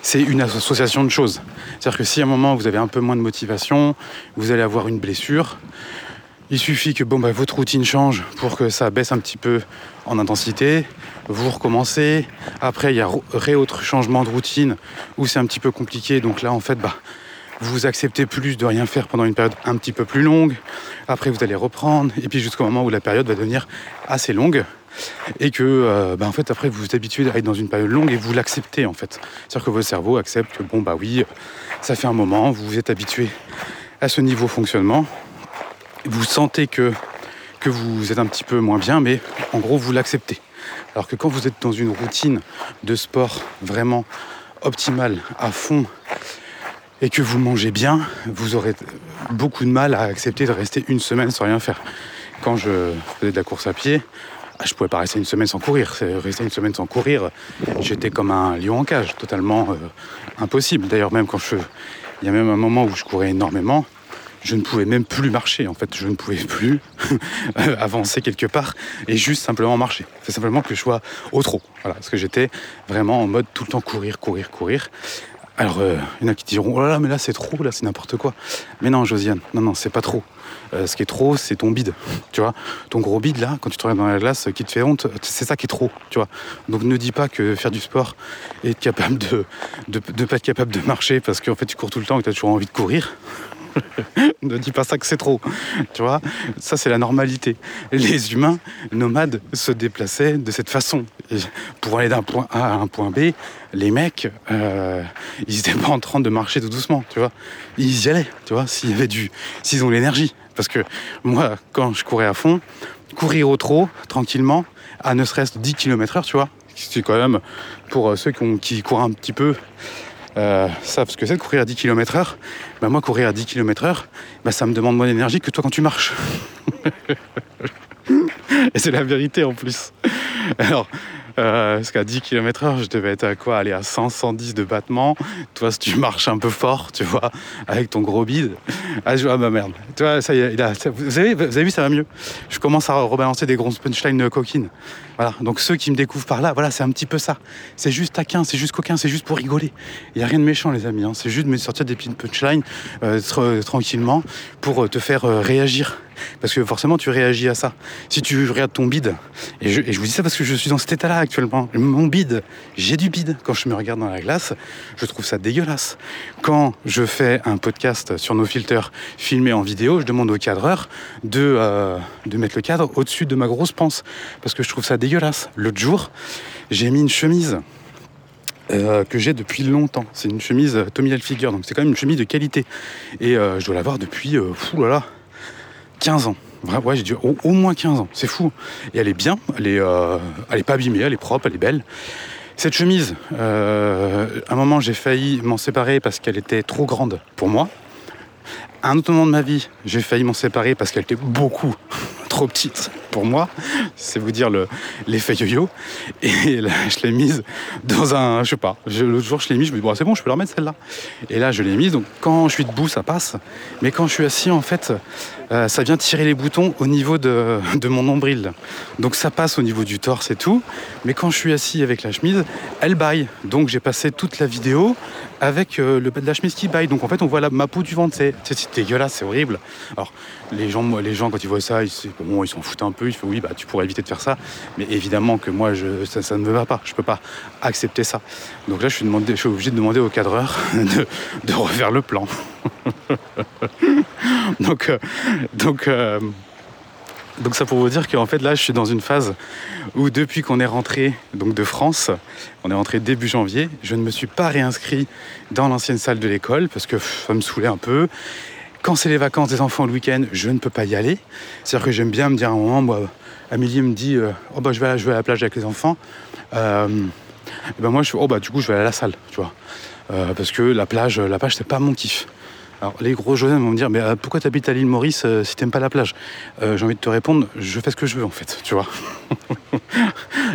c'est une association de choses. C'est-à-dire que si à un moment vous avez un peu moins de motivation, vous allez avoir une blessure. Il suffit que ben, votre routine change pour que ça baisse un petit peu en intensité. Vous recommencez. Après, il y a autre changement de routine où c'est un petit peu compliqué. Donc là, en fait, bah, vous acceptez plus de rien faire pendant une période un petit peu plus longue. Après, vous allez reprendre. Et puis jusqu'au moment où la période va devenir assez longue. Et que, euh, bah, en fait, après, vous vous habituez à être dans une période longue et vous l'acceptez, en fait. C'est-à-dire que votre cerveau accepte que, bon, bah oui, ça fait un moment, vous vous êtes habitué à ce niveau fonctionnement. Vous sentez que, que vous êtes un petit peu moins bien, mais en gros, vous l'acceptez. Alors que quand vous êtes dans une routine de sport vraiment optimale, à fond, et que vous mangez bien, vous aurez beaucoup de mal à accepter de rester une semaine sans rien faire. Quand je faisais de la course à pied, ah, je pouvais pas rester une semaine sans courir. Rester une semaine sans courir, j'étais comme un lion en cage, totalement euh, impossible. D'ailleurs, même quand je, il y a même un moment où je courais énormément, je ne pouvais même plus marcher. En fait, je ne pouvais plus avancer quelque part et juste simplement marcher. C'est simplement que je sois au trop. Voilà, parce que j'étais vraiment en mode tout le temps courir, courir, courir. Alors, euh, il y en a qui diront Oh là là, mais là c'est trop, là c'est n'importe quoi. Mais non, Josiane, non, non, c'est pas trop. Euh, ce qui est trop, c'est ton bide. Tu vois, ton gros bide là, quand tu te regardes dans la glace, qui te fait honte, c'est ça qui est trop. Tu vois. Donc ne dis pas que faire du sport et être capable de de, pas être capable de marcher parce qu'en fait tu cours tout le temps et que tu as toujours envie de courir. ne dis pas ça que c'est trop. Tu vois, ça c'est la normalité. Les humains nomades se déplaçaient de cette façon. pour aller d'un point A à un point B, les mecs, euh, ils n'étaient pas en train de marcher tout doucement, tu vois. Ils y allaient, tu vois, s'il y avait du, s'ils ont l'énergie. Parce que moi, quand je courais à fond, courir au trot, tranquillement, à ne serait-ce 10 km/h, tu vois, c'est quand même pour euh, ceux qui, qui courent un petit peu euh, savent ce que c'est de courir à 10 km/h. Bah, moi, courir à 10 km/h, bah, ça me demande moins d'énergie que toi quand tu marches. Et c'est la vérité en plus. Alors, euh, parce qu'à 10 km/h, je devais être à quoi? Aller à 100, 110 de battement. Toi, si tu marches un peu fort, tu vois, avec ton gros bide. Ah, je, ah bah merde. Tu vois, ça y est, vous, avez, vous avez vu, ça va mieux. Je commence à rebalancer des grosses punchlines coquines. Voilà. Donc ceux qui me découvrent par là, voilà, c'est un petit peu ça. C'est juste taquin, c'est juste coquin, c'est juste pour rigoler. Il n'y a rien de méchant, les amis. Hein. C'est juste de me sortir des petites punchlines euh, tranquillement pour euh, te faire réagir parce que forcément, tu réagis à ça. Si tu regardes ton bide, et je, vous dis ça parce que je suis dans cet état-là actuellement, mon bide, j'ai du bide. Quand je me regarde dans la glace, je trouve ça dégueulasse. Quand je fais un podcast sur nos filters filmés en vidéo, je demande au cadreur de, euh, de mettre le cadre au-dessus de ma grosse panse, parce que je trouve ça dégueulasse. L'autre jour, j'ai mis une chemise euh, que j'ai depuis longtemps. C'est une chemise Tommy Hilfiger, donc c'est quand même une chemise de qualité. Et je dois l'avoir depuis, fou là là, 15 ans. Ouais, j'ai dû au, moins 15 ans, c'est fou. Et elle est bien, elle est, elle est pas abîmée, elle est propre, elle est belle. Cette chemise, à un moment j'ai failli m'en séparer parce qu'elle était trop grande pour moi. À un autre moment de ma vie, j'ai failli m'en séparer parce qu'elle était beaucoup trop petite pour moi. C'est vous dire l'effet yo-yo. Et là, je l'ai mise dans un. Je sais pas. L'autre jour, je l'ai mise, je me dis, bon, c'est bon, je peux la remettre celle-là. Et là, je l'ai mise. Donc, quand je suis debout, ça passe. Mais quand je suis assis, en fait, euh, ça vient tirer les boutons au niveau de, mon nombril. Donc, ça passe au niveau du torse et tout. Mais quand je suis assis avec la chemise, elle baille. Donc, j'ai passé toute la vidéo avec euh, le bas de la chemise qui baille. Donc, en fait, on voit la, ma peau du ventre. C'est dégueulasse, c'est horrible. Alors, les gens, les gens, quand ils voient ça, ils, bon, ils s'en foutent un peu. Ils font oui, bah, tu pourrais éviter de faire ça. Mais évidemment que moi, je, ça, ne me va pas. Je ne peux pas accepter ça. Donc là, je suis, demandé, je suis obligé de demander au cadreur de, refaire le plan. donc, euh, donc, euh, donc ça pour vous dire qu'en fait là je suis dans une phase où depuis qu'on est rentré donc de France, on est rentré début janvier, je ne me suis pas réinscrit dans l'ancienne salle de l'école parce que ça me saoulait un peu quand c'est les vacances des enfants le week-end, je ne peux pas y aller. C'est-à-dire que j'aime bien me dire à un moment, moi, Amélie me dit euh, Oh bah je vais, à, à la plage avec les enfants. Euh, et ben moi je oh bah du coup je vais aller à la salle, tu vois. Euh, parce que la plage, la plage c'est pas mon kiff. Alors les gros jeunes vont me dire mais euh, pourquoi tu habites à l'île Maurice euh, si t'aimes pas la plage? Euh, J'ai envie de te répondre, je fais ce que je veux en fait, tu vois.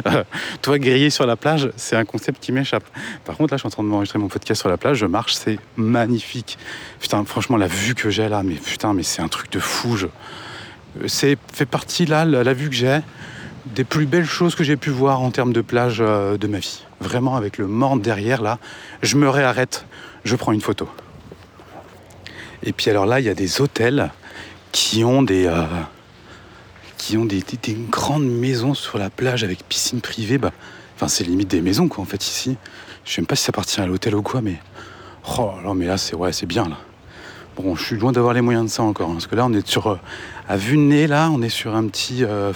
toi griller sur la plage, c'est un concept qui m'échappe. Par contre là je suis en train de m'enregistrer mon podcast sur la plage, je marche, c'est magnifique. Putain franchement la vue que j'ai là, mais putain mais c'est un truc de fou. C'est fait partie là, la, vue que j'ai, des plus belles choses que j'ai pu voir en termes de plage de ma vie. Vraiment avec le morne derrière là, je me réarrête, je prends une photo. Et puis alors là, il y a des hôtels qui ont des, euh, qui ont des, grandes maisons sur la plage avec piscine privée. Bah, enfin, c'est limite des maisons quoi en fait ici. Je sais même pas si ça appartient à l'hôtel ou quoi, mais oh là, mais là c'est ouais, c'est bien là. Bon, je suis loin d'avoir les moyens de ça encore, hein, parce que là on est sur euh, à vue de nez là, on est sur un petit, euh,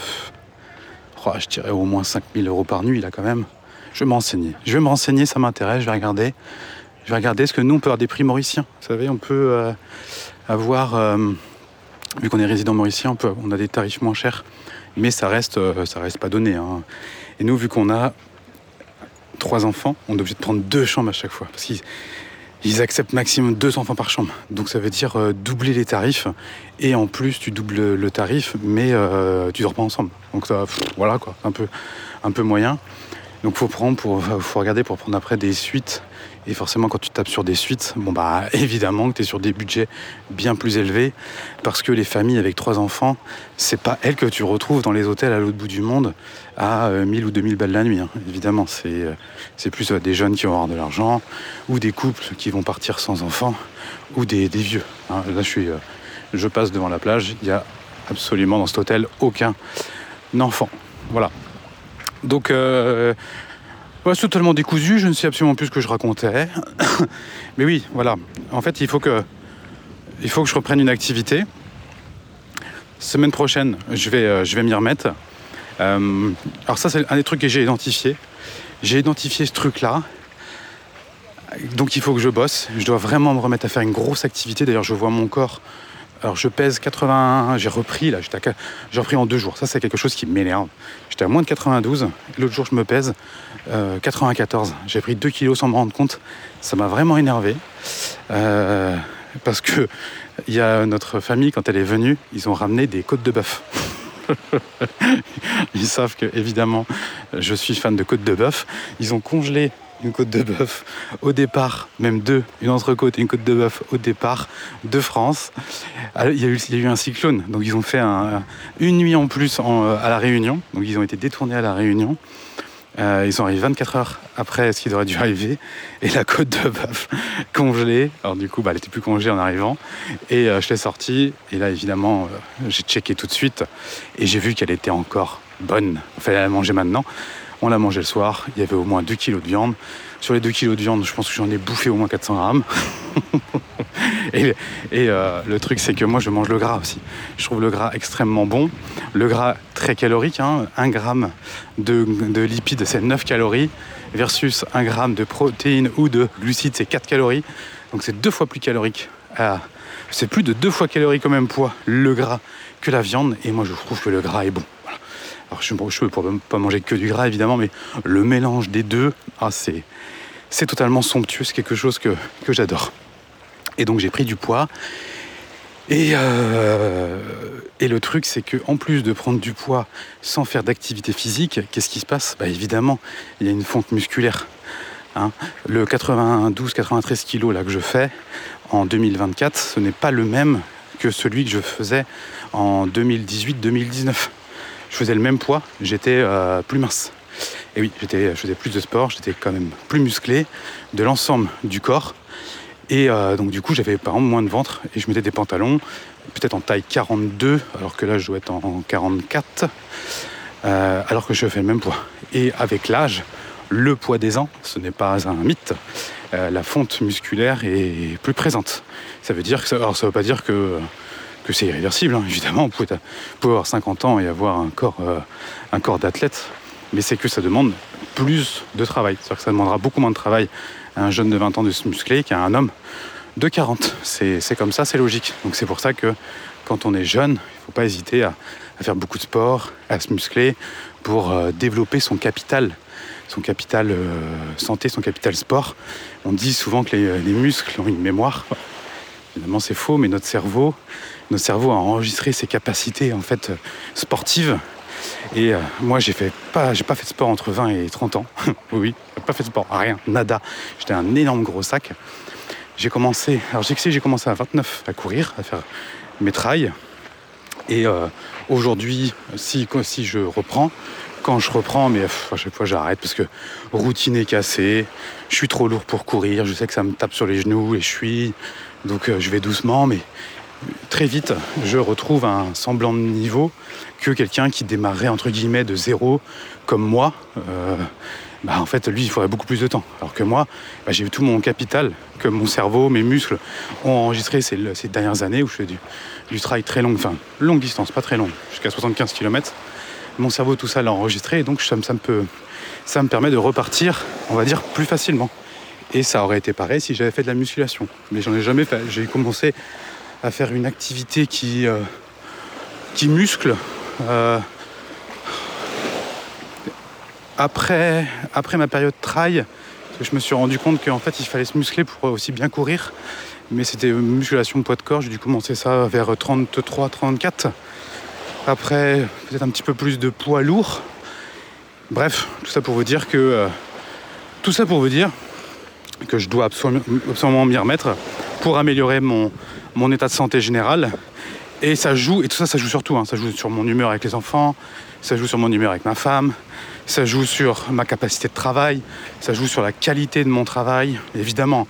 oh, je dirais au moins 5000 euros par nuit là quand même. Je vais me renseigner. Je vais me renseigner, ça m'intéresse, je vais regarder. Je vais regarder ce que nous, on peut avoir des prix mauriciens. Vous savez, on peut euh, avoir, euh, vu qu'on est résident mauricien, on, a des tarifs moins chers, mais ça reste, euh, ça reste pas donné. Hein. Et nous, vu qu'on a trois enfants, on est obligé de prendre deux chambres à chaque fois, parce qu'ils acceptent maximum deux enfants par chambre. Donc ça veut dire doubler les tarifs, et en plus tu doubles le tarif, mais tu dors pas ensemble. Donc voilà quoi, un peu, un peu moyen. Donc faut prendre faut regarder pour prendre après des suites et forcément, quand tu tapes sur des suites, bon bah évidemment que tu es sur des budgets bien plus élevés, parce que les familles avec trois enfants, c'est pas elles que tu retrouves dans les hôtels à l'autre bout du monde à 1000 euh, ou 2000 balles la nuit. Hein. Évidemment, c'est euh, plus euh, des jeunes qui vont avoir de l'argent, ou des couples qui vont partir sans enfants, ou des, des vieux. Hein. Là, je suis, je passe devant la plage, il y a absolument dans cet hôtel aucun enfant. Voilà. Donc c'est totalement décousu, je ne sais absolument plus ce que je racontais. Mais oui, voilà. En fait, il faut que, il faut que je reprenne une activité. Semaine prochaine, je vais, euh, je vais m'y remettre. Euh, alors ça, c'est un des trucs que j'ai identifié. J'ai identifié ce truc-là. Donc il faut que je bosse. Je dois vraiment me remettre à faire une grosse activité. D'ailleurs, je vois mon corps alors je pèse 81, j'ai repris là, j'ai repris en deux jours. Ça c'est quelque chose qui m'énerve. J'étais à moins de 92, l'autre jour je me pèse 94. Euh, j'ai pris 2 kilos sans me rendre compte. Ça m'a vraiment énervé. Euh, parce que il y a notre famille, quand elle est venue, ils ont ramené des côtes de bœuf. ils savent que évidemment je suis fan de côtes de bœuf. Ils ont congelé une côte de bœuf au départ, même deux, une entrecôte et une côte de bœuf au départ de France. Ah, il y a eu, un cyclone, donc ils ont fait une nuit en plus à la Réunion, donc ils ont été détournés à la Réunion. Euh, ils sont arrivés 24 heures après ce qu'ils auraient dû arriver. Et la côte de bœuf congelée. Alors du coup, bah, elle était plus congelée en arrivant. Et euh, je l'ai sortie. Et là, évidemment, euh, j'ai checké tout de suite. Et j'ai vu qu'elle était encore bonne. Il fallait la manger maintenant. On l'a mangé le soir, il y avait au moins 2 kilos de viande. Sur les 2 kilos de viande, je pense que j'en ai bouffé au moins 400 grammes. et, euh, le truc, c'est que moi, je mange le gras aussi. Je trouve le gras extrêmement bon. Le gras très calorique, hein, 1 gramme de, de lipides, c'est 9 calories, versus 1 gramme de protéines ou de glucides, c'est 4 calories. Donc c'est deux fois plus calorique. Euh, c'est plus de deux fois calorique au même poids, le gras, que la viande. Et moi, je trouve que le gras est bon. Alors, je ne peux pas manger que du gras, évidemment, mais le mélange des deux, ah, c'est, totalement somptueux. C'est quelque chose que, j'adore. Et donc, j'ai pris du poids. Et, euh, le truc, c'est que en plus de prendre du poids sans faire d'activité physique, qu'est-ce qui se passe? Bah, Évidemment, il y a une fonte musculaire. Hein. Le 92-93 kg que je fais en 2024, ce n'est pas le même que celui que je faisais en 2018-2019. Je faisais le même poids, j'étais euh, plus mince. Et oui, je faisais plus de sport, j'étais quand même plus musclé de l'ensemble du corps. Et euh, donc du coup, j'avais par exemple moins de ventre et je mettais des pantalons peut-être en taille 42, alors que là, je dois être en 44, euh, alors que je fais le même poids. Et avec l'âge, le poids des ans, ce n'est pas un mythe. La fonte musculaire est plus présente. Ça veut dire que alors ça veut pas dire que, que c'est irréversible, hein. évidemment. Vous pouvez, avoir 50 ans et avoir un corps, euh, corps d'athlète, mais c'est que ça demande plus de travail. C'est-à-dire que ça demandera beaucoup moins de travail à un jeune de 20 ans de se muscler qu'à un homme de 40. C'est comme ça, c'est logique. Donc c'est pour ça que quand on est jeune, il ne faut pas hésiter à, faire beaucoup de sport, à se muscler pour euh, développer son capital son capital euh, santé, son capital sport. On dit souvent que les, muscles ont une mémoire. Évidemment, c'est faux, mais notre cerveau, notre cerveau a enregistré ses capacités en fait sportives. Et euh, moi, j'ai fait pas, fait de sport entre 20 et 30 ans. oui, pas fait de sport, rien, nada. J'étais un énorme gros sac. J'ai commencé, alors j'ai commencé à 29 à courir, à faire mes trails. Et euh, aujourd'hui, si, je reprends, quand je reprends, mais à chaque fois j'arrête parce que routine est cassée, je suis trop lourd pour courir, je sais que ça me tape sur les genoux et je suis. Donc euh, je vais doucement, mais très vite je retrouve un semblant de niveau que quelqu'un qui démarrait entre guillemets de zéro comme moi. Euh, bah, en fait, lui, il faudrait beaucoup plus de temps. Alors que moi, bah, j'ai tout mon capital, que mon cerveau, mes muscles ont enregistré ces, dernières années où je fais du, du travail très long, enfin longue distance, pas très long, jusqu'à 75 km mon cerveau, tout ça l'a enregistré, et donc ça, me peut, ça me permet de repartir, on va dire, plus facilement. Et ça aurait été pareil si j'avais fait de la musculation. Mais j'en ai jamais fait. J'ai commencé à faire une activité qui, euh, qui muscle. Euh, après, après ma période trail, je me suis rendu compte qu'en fait il fallait se muscler pour aussi bien courir. Mais c'était musculation poids de corps, j'ai dû commencer ça vers 33-34. Après, peut-être un petit peu plus de poids lourd. Bref, tout ça pour vous dire que. Euh, tout ça pour vous dire que je dois absolument, m'y remettre pour améliorer mon, mon état de santé général. Et ça joue, et tout ça, ça joue surtout. Hein. ça joue sur mon humeur avec les enfants, ça joue sur mon humeur avec ma femme, ça joue sur ma capacité de travail, ça joue sur la qualité de mon travail, évidemment.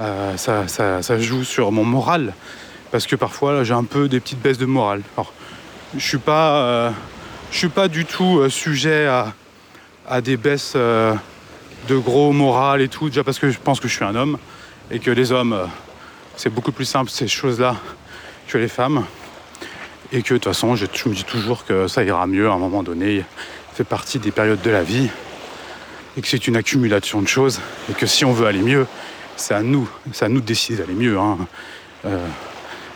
Euh, ça, ça, joue sur mon moral, parce que parfois j'ai un peu des petites baisses de morale. Alors, je suis pas, euh, je suis pas du tout euh, sujet à, à, des baisses de gros moral et tout, déjà parce que je pense que je suis un homme et que les hommes, c'est beaucoup plus simple ces choses-là que les femmes. Et que de toute façon, je, me dis toujours que ça ira mieux à un moment donné. Ça fait partie des périodes de la vie. Et que c'est une accumulation de choses. Et que si on veut aller mieux, c'est à nous. C'est à nous de décider d'aller mieux. Hein.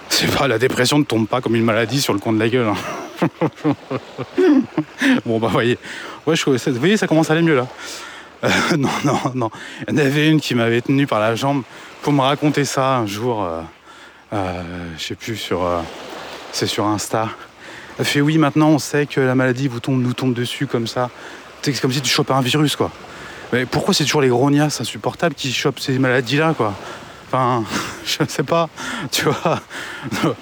C'est pas la dépression ne tombe pas comme une maladie sur le coin de la gueule. Hein. bon bah voyez, ouais, je, vous voyez ça commence à aller mieux là. Euh, non non non, il y en avait une qui m'avait tenu par la jambe pour me raconter ça un jour. Euh, euh, je sais plus sur, c'est sur Insta. Elle fait oui maintenant on sait que la maladie vous tombe, nous tombe dessus comme ça. C'est comme si tu chopais un virus quoi. Mais pourquoi c'est toujours les grognasses insupportables qui chopent ces maladies là quoi? Enfin, je ne sais pas, tu vois.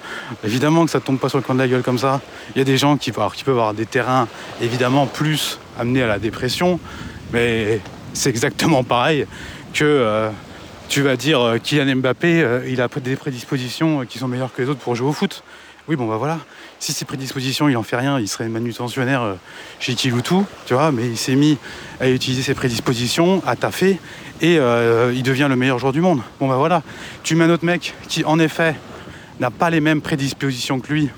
évidemment que ça tombe pas sur le coin de la gueule comme ça. Il y a des gens qui, peuvent avoir des terrains évidemment plus amenés à la dépression, mais c'est exactement pareil que euh, tu vas dire euh, Kylian Mbappé, euh, il a des prédispositions qui sont meilleures que les autres pour jouer au foot. Oui, bon, bah voilà. Si ses prédispositions, il en fait rien, il serait manutentionnaire euh, chez Kiloutou, tu vois, mais il s'est mis à utiliser ses prédispositions, à taffer, et euh, il devient le meilleur joueur du monde. Bon, bah voilà. Tu mets un autre mec qui, en effet, n'a pas les mêmes prédispositions que lui,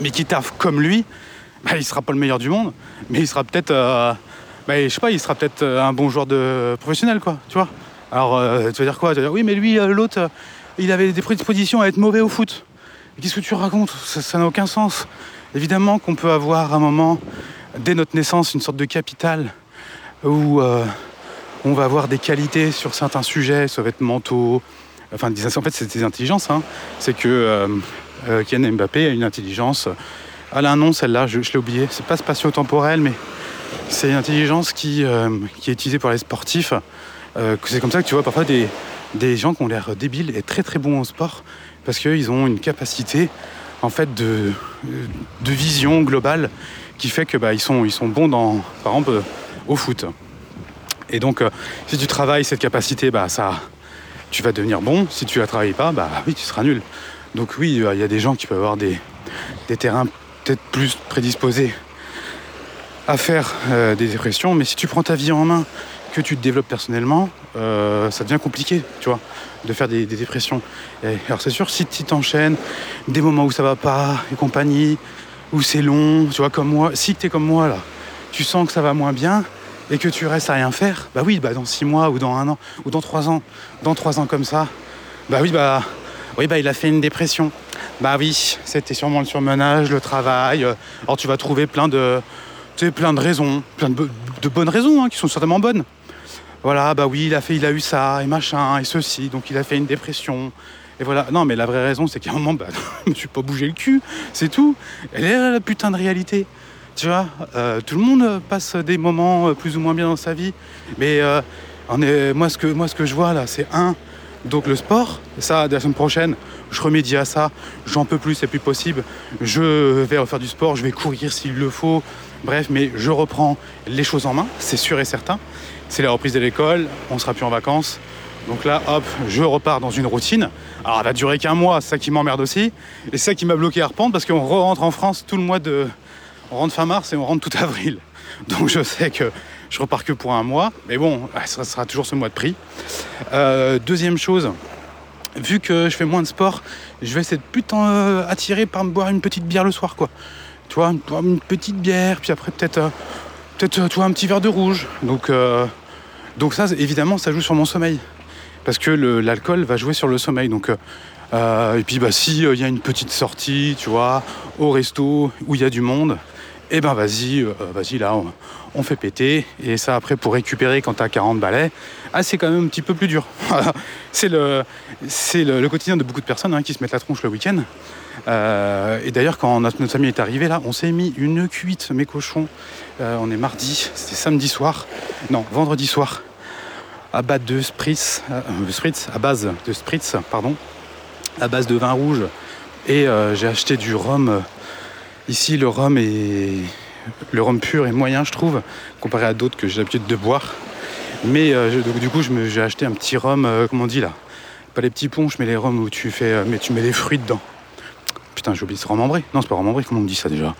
mais qui taffe comme lui, bah, il sera pas le meilleur du monde, mais il sera peut-être. euh, bah, euh, un bon joueur de professionnel, quoi, tu vois. Alors, euh, tu vas dire quoi? Tu vas dire, oui, mais lui, euh, l'autre, euh, il avait des prédispositions à être mauvais au foot. Qu'est-ce que tu racontes? Ça n'a aucun sens. Évidemment qu'on peut avoir à un moment, dès notre naissance, une sorte de capital où on va avoir des qualités sur certains sujets, ça va être mentaux. Enfin, en fait, c'est des intelligences. hein. C'est que Kylian Mbappé a une intelligence. Elle a un nom, celle-là, je, l'ai oublié. C'est pas spatio-temporel, mais c'est une intelligence qui, qui est utilisée par les sportifs. Euh, c'est comme ça que tu vois parfois des, gens qui ont l'air débiles et très très bons au sport parce qu'ils ont une capacité en fait de, vision globale qui fait que bah, ils, sont, bons dans, par exemple, euh, au foot. Et donc, euh, si tu travailles cette capacité, bah, ça, tu vas devenir bon. Si tu la travailles pas, bah oui, tu seras nul. Donc oui, il y a des gens qui peuvent avoir des, terrains peut-être plus prédisposés à faire des dépressions, mais si tu prends ta vie en main, que tu te développes personnellement, euh, ça devient compliqué, tu vois, de faire des, dépressions. Et, alors c'est sûr, si tu t'enchaînes des moments où ça va pas et compagnie, où c'est long, tu vois, comme moi, si tu es comme moi là, tu sens que ça va moins bien et que tu restes à rien faire, bah oui, bah dans six mois ou dans un an ou dans trois ans, dans trois ans comme ça, bah oui, bah, oui, bah il a fait une dépression. Bah oui, c'était sûrement le surmenage, le travail. euh, Alors tu vas trouver plein de, plein de raisons, plein de, de bonnes raisons hein, qui sont certainement bonnes. Voilà, bah oui, il a fait, il eu ça et machin et ceci, donc il a fait une dépression. Et voilà. Non, mais la vraie raison, c'est qu'à un moment, bah, je me suis pas bougé le cul, c'est tout. Elle est la putain de réalité. Tu vois, euh, tout le monde passe des moments euh, plus ou moins bien dans sa vie, mais euh, moi, ce que, moi, ce que je vois là, c'est un, donc le sport, ça, dès la semaine prochaine, je remédie à ça, j'en peux plus, c'est plus possible. Je vais refaire du sport, je vais courir s'il le faut. Bref, mais je reprends les choses en main, c'est sûr et certain. C'est la reprise de l'école, on sera plus en vacances. Donc là, hop, je repars dans une routine. Alors, elle va durer qu'un mois, c'est ça qui m'emmerde aussi. Et c'est ça qui m'a bloqué à reprendre parce qu'on rentre en France tout le mois de. On rentre fin mars et on rentre tout avril. Donc je sais que je repars que pour un mois. Mais bon, ça sera toujours ce mois de prix. Euh, deuxième chose, vu que je fais moins de sport, je vais essayer de putain euh, attiré par me boire une petite bière le soir, quoi. Tu vois, une, une petite bière, puis après peut-être, euh, peut-être, euh, tu vois, un petit verre de rouge. Donc, euh, donc ça, évidemment, ça joue sur mon sommeil, parce que l'alcool va jouer sur le sommeil. Donc, euh, et puis, bah, si il y a une petite sortie, tu vois, au resto où il y a du monde, eh ben vas-y, vas-y là, on, fait péter. Et ça après pour récupérer quand t'as 40 balais, ah c'est quand même un petit peu plus dur. c'est le, c'est le, le quotidien de beaucoup de personnes hein, qui se mettent la tronche le week-end. Euh, et d'ailleurs quand notre, famille est arrivée là, on s'est mis une cuite mes cochons. Euh, on est mardi, c'était samedi soir, non vendredi soir, à base de spritz, euh, spritz, à base de spritz, pardon, à base de vin rouge. Et j'ai acheté du rhum. Ici, le rhum est le rhum pur est moyen, je trouve, comparé à d'autres que j'ai l'habitude de boire. Mais du coup, j'ai acheté un petit rhum, comment on dit là? Pas les petits punch, mais les rhums où tu fais, mais tu mets des fruits dedans. Putain, j'ai oublié, c'est rhum ambré Non, c'est pas rhum ambré, comment on dit ça déjà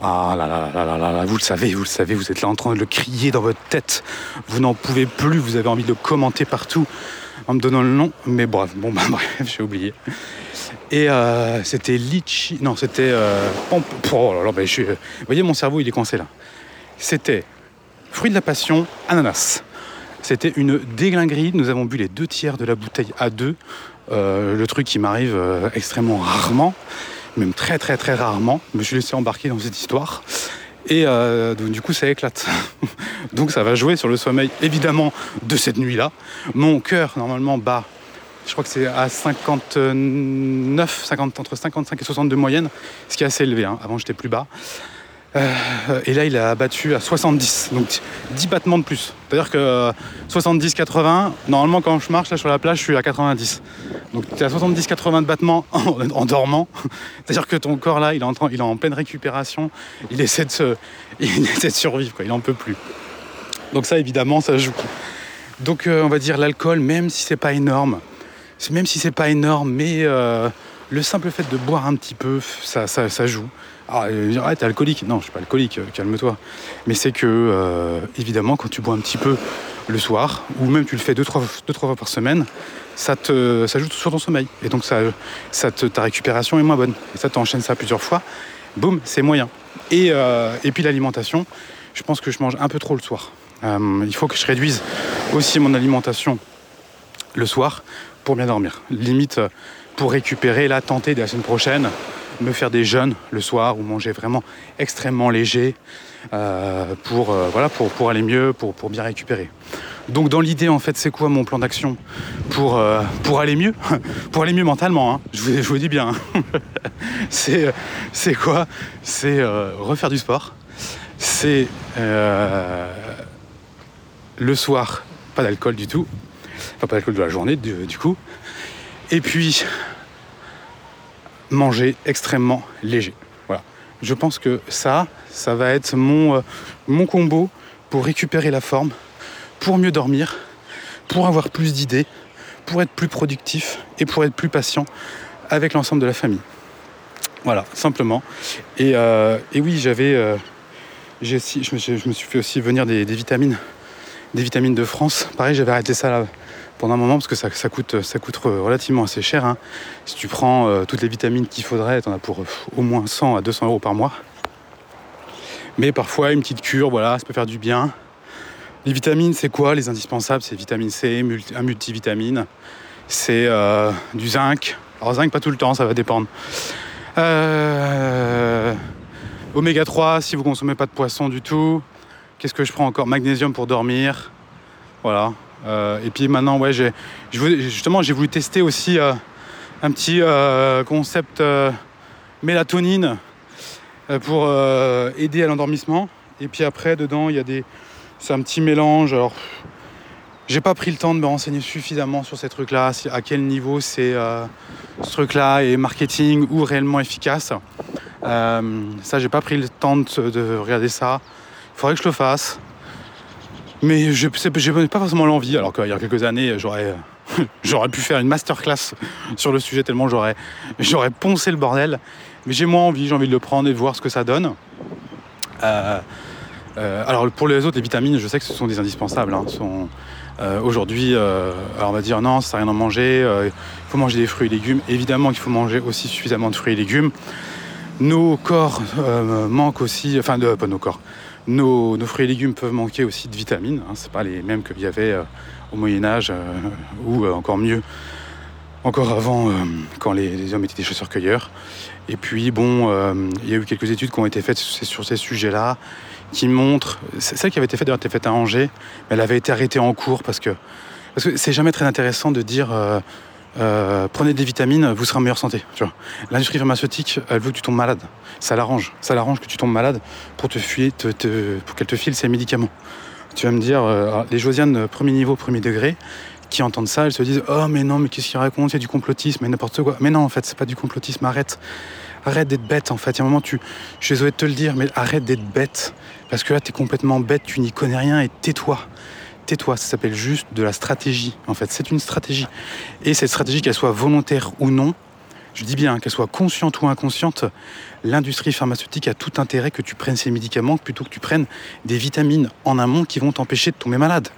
Ah là là là là là là, vous le savez, vous le savez, vous êtes là en train de le crier dans votre tête. Vous n'en pouvez plus, vous avez envie de le commenter partout en me donnant le nom. Mais bref, bon bah bref, j'ai oublié. Et euh, c'était litchi. Non, c'était. Euh, oh là là, je Vous voyez, mon cerveau, il est coincé là. C'était fruit de la passion, ananas. C'était une déglinguerie. Nous avons bu les deux tiers de la bouteille à deux. Euh, le truc qui m'arrive euh, extrêmement rarement, même très très très rarement. Je me suis laissé embarquer dans cette histoire. Et euh, du coup, ça éclate. donc ça va jouer sur le sommeil, évidemment, de cette nuit-là. Mon cœur, normalement, bat je crois que c'est à 59, 50, entre 55 et 60 de moyenne, ce qui est assez élevé. hein. Avant, j'étais plus bas. Euh, et là, il a battu à 70, donc 10 battements de plus. C'est-à-dire que 70-80, normalement, quand je marche là sur la plage, je suis à 90. Donc, tu es à 70-80 de battements en, dormant. C'est-à-dire que ton corps là, il est, en pleine récupération. Il essaie de, se, il essaie de survivre, il en peut plus. Donc, ça, évidemment, ça joue. Donc, euh, on va dire l'alcool, même si c'est pas énorme, même si c'est pas énorme, mais euh, le simple fait de boire un petit peu, ça, joue. Ah, ah, t'es alcoolique. Non, je suis pas alcoolique, euh, calme-toi. Mais c'est que, euh, évidemment, quand tu bois un petit peu le soir, ou même tu le fais deux, trois, deux, trois fois par semaine, ça, te, ça joue sur ton sommeil. Et donc, ta récupération est moins bonne. Et ça, t'enchaînes ça plusieurs fois. Boum, c'est moyen. Et, et puis l'alimentation, je pense que je mange un peu trop le soir. il faut que je réduise aussi mon alimentation le soir pour bien dormir. Limite, pour récupérer, la tenter de la semaine prochaine, me faire des jeûnes le soir ou manger vraiment extrêmement léger euh, pour, euh, voilà, pour, pour aller mieux, pour, pour bien récupérer. Donc dans l'idée, en fait, c'est quoi mon plan d'action pour, euh, pour aller mieux? Pour aller mieux mentalement, hein. je, vous, dis bien. Hein. c'est, c'est quoi? C'est refaire du sport. C'est le soir, pas d'alcool du tout. Enfin, pas d'alcool de la journée, du coup. Et puis, manger extrêmement léger. Je pense que ça, ça va être mon, euh, mon combo pour récupérer la forme, pour mieux dormir, pour avoir plus d'idées, pour être plus productif et pour être plus patient avec l'ensemble de la famille. Voilà, simplement. Et, euh, oui, j'avais. Euh, je, me, suis fait aussi venir des, des, vitamines. Des vitamines de France. Pareil, j'avais arrêté ça là, pendant un moment parce que ça, coûte, relativement assez cher. Hein. Si tu prends euh, toutes les vitamines qu'il faudrait, tu en as pour euh, au moins 100 à 200 euros par mois. Mais parfois, une petite cure, voilà, ça peut faire du bien. Les vitamines, c'est quoi Les indispensables, c'est vitamine C, un multivitamine, c'est euh, du zinc. Alors zinc, pas tout le temps, ça va dépendre. oméga 3, si vous consommez pas de poisson du tout. Qu'est-ce que je prends encore? Magnésium pour dormir. Voilà, euh, et puis maintenant, ouais, j'ai, justement, j'ai voulu tester aussi euh, un petit euh, concept mélatonine pour aider à l'endormissement. Et puis après, dedans, il y a des, c'est un petit mélange. Alors, j'ai pas pris le temps de me renseigner suffisamment sur ces trucs-là, à quel niveau c'est ce truc-là est marketing ou réellement efficace. ça, j'ai pas pris le temps de regarder ça. Il faudrait que je le fasse. Mais je n'ai pas forcément l'envie, alors qu'il y a quelques années, j'aurais, j'aurais pu faire une masterclass sur le sujet tellement j'aurais, j'aurais poncé le bordel. Mais j'ai moins envie, j'ai envie de le prendre et de voir ce que ça donne. Euh, euh, alors pour les autres, les vitamines, je sais que ce sont des indispensables. Hein, euh, aujourd'hui, on va dire non, ça sert à rien d'en manger. il faut manger des fruits et légumes. Évidemment qu'il faut manger aussi suffisamment de fruits et légumes. Nos corps manquent aussi, enfin de, pas nos corps, nos, fruits et légumes peuvent manquer aussi de vitamines. Hein, c'est pas les mêmes qu'il y avait euh, au Moyen Âge euh, ou euh, encore mieux, encore avant, quand les, hommes étaient des chasseurs-cueilleurs. Et puis bon, il y a eu quelques études qui ont été faites sur ces sujets-là, qui montrent, celle qui avait été faite, été à Angers, mais elle avait été arrêtée en cours parce que parce que c'est jamais très intéressant de dire prenez des vitamines, vous serez en meilleure santé. L'industrie pharmaceutique, elle veut que tu tombes malade. Ça l'arrange. Ça l'arrange que tu tombes malade pour te fuir, pour qu'elle te file ses médicaments. Tu vas me dire, euh, les Josianes premier niveau, premier degré, qui entendent ça, elles se disent Oh, mais non, mais qu'est-ce qu'ils racontent? Il y a du complotisme, et n'importe quoi. Mais non, en fait, c'est pas du complotisme, arrête. Arrête d'être bête, en fait. Il y a un moment, tu... je suis désolé de te le dire, mais arrête d'être bête. Parce que là, tu es complètement bête, tu n'y connais rien, et tais-toi tais-toi, ça s'appelle juste de la stratégie. En fait, c'est une stratégie. Et cette stratégie, qu'elle soit volontaire ou non, je dis bien qu'elle soit consciente ou inconsciente, l'industrie pharmaceutique a tout intérêt que tu prennes ces médicaments plutôt que tu prennes des vitamines en amont qui vont t'empêcher de tomber malade.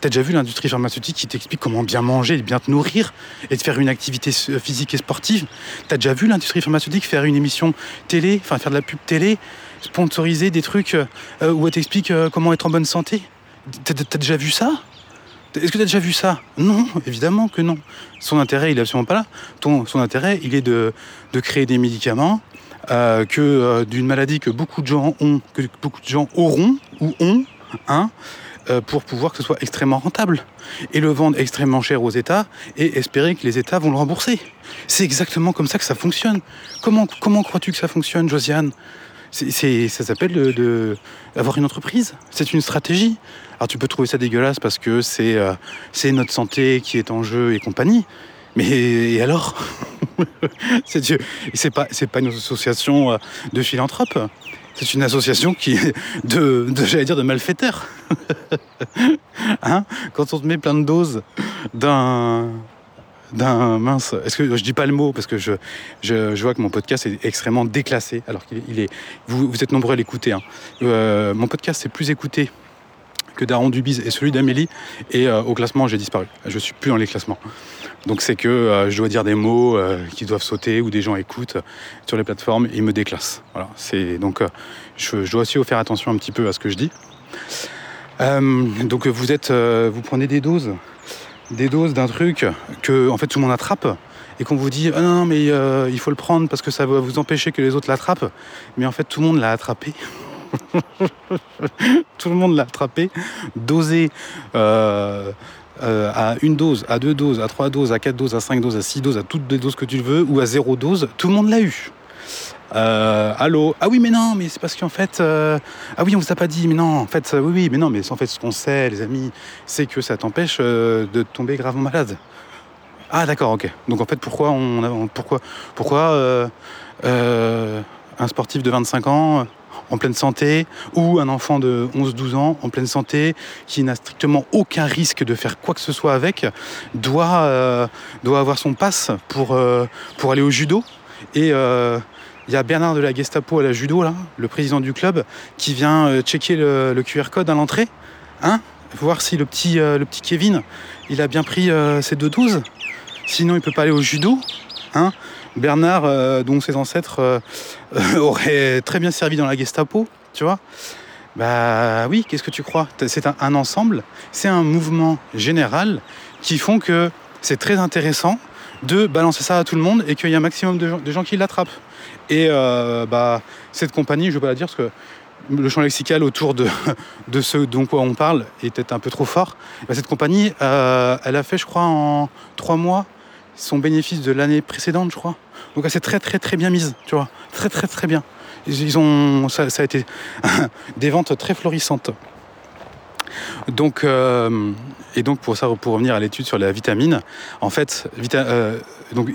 T'as déjà vu l'industrie pharmaceutique qui t'explique comment bien manger et bien te nourrir et de faire une activité physique et sportive? T'as déjà vu l'industrie pharmaceutique faire une émission télé, enfin faire de la pub télé, sponsoriser des trucs euh, où elle t'explique euh, comment être en bonne santé? T'as déjà vu ça? Est-ce que t'as déjà vu ça? Non, évidemment que non. Son intérêt, il est absolument pas là. Son intérêt, il est de, créer des médicaments euh, que euh, d'une maladie que beaucoup de gens ont, que beaucoup de gens auront ou ont, hein, euh, pour pouvoir que ce soit extrêmement rentable et le vendre extrêmement cher aux États et espérer que les États vont le rembourser. C'est exactement comme ça que ça fonctionne. Comment, comment crois-tu que ça fonctionne, Josiane? Ça s'appelle de, avoir une entreprise. C'est une stratégie. Alors tu peux trouver ça dégueulasse parce que c'est, euh, c'est notre santé qui est en jeu et compagnie. Mais et alors c'est, c'est pas c'est pas une association euh, de philanthropes. C'est une association qui est de, de j'allais dire de malfaiteurs. hein? Quand on te met plein de doses d'un d'un mince. Est-ce que je dis pas le mot parce que je, je, vois que mon podcast est extrêmement déclassé alors qu'il est. Vous, vous, êtes nombreux à l'écouter. Hein. Euh, mon podcast est plus écouté que Daron Dubiz et celui d'Amélie. Et euh, au classement, j'ai disparu. Je suis plus dans les classements. Donc c'est que euh, je dois dire des mots qui doivent sauter ou des gens écoutent sur les plateformes et ils me déclassent. Voilà. C'est donc je, je, dois aussi faire attention un petit peu à ce que je dis. donc vous êtes, vous prenez des doses? Des doses d'un truc que en fait tout le monde attrape et qu'on vous dit ah non mais euh, il faut le prendre parce que ça va vous empêcher que les autres l'attrapent. Mais en fait tout le monde l'a attrapé. Tout le monde l'a attrapé dosé euh, euh, à une dose, à deux doses, à trois doses, à quatre doses, à cinq doses, à six doses, à toutes les doses que tu veux, ou à zéro dose, tout le monde l'a eu. Euh, allô Ah oui, mais non, mais c'est parce qu'en fait. Euh, ah oui, on vous a pas dit, mais non, en fait, oui, oui, mais non, mais en fait, ce qu'on sait, les amis, c'est que ça t'empêche euh, de tomber gravement malade. Ah d'accord, ok. Donc en fait, pourquoi on, pourquoi, pourquoi un sportif de 25 ans en pleine santé ou un enfant de 11-12 ans en pleine santé qui n'a strictement aucun risque de faire quoi que ce soit avec doit, doit avoir son passe pour, pour aller au judo et il y a Bernard de la Gestapo à la judo, là, le président du club, qui vient euh, checker le, QR code à l'entrée. Hein voir si le petit, euh, le petit Kevin, il a bien pris euh, ses deux doses. Sinon, il peut pas aller au judo. Hein Bernard, dont ses ancêtres auraient très bien servi dans la Gestapo, tu vois. Bah oui, qu'est-ce que tu crois? C'est un, ensemble, c'est un mouvement général qui font que c'est très intéressant de balancer ça à tout le monde et qu'il y a un maximum de gens qui l'attrapent. Et euh, bah, cette compagnie, je ne vais pas la dire parce que le champ lexical autour de, ce dont on parle peut-être un peu trop fort. Bah, cette compagnie, euh, elle a fait, je crois, en trois mois son bénéfice de l'année précédente, je crois. Donc elle s'est très très très bien mise, tu vois. Très très très bien. Ils ont, ça, a été des ventes très florissantes. Donc, euh, et donc pour ça, pour revenir à l'étude sur la vitamine, en fait, euh,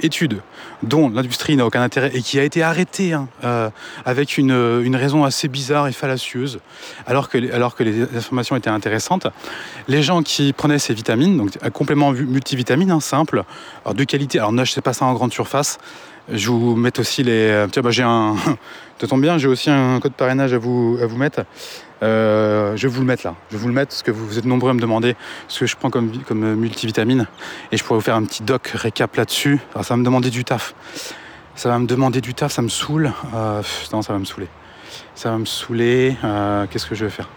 étude dont l'industrie n'a aucun intérêt et qui a été arrêtée hein, euh, avec une, une, raison assez bizarre et fallacieuse, alors que, les informations étaient intéressantes. Les gens qui prenaient ces vitamines, donc un complément multivitamine hein, simple, de qualité, alors ne sais pas ça en grande surface, je vous mets aussi les. Tiens, bah, j'ai un. Ça tombe bien, j'ai aussi un code parrainage à vous, à vous mettre. Euh, je vais vous le mettre là. Je vais vous le mettre parce que vous, êtes nombreux à me demander ce que je prends comme, comme multivitamine. Et je pourrais vous faire un petit doc récap là-dessus. ça va me demander du taf. Ça va me demander du taf, ça me saoule. Euh, non, ça va me saouler. Ça va me saouler. Euh, qu'est-ce que je vais faire?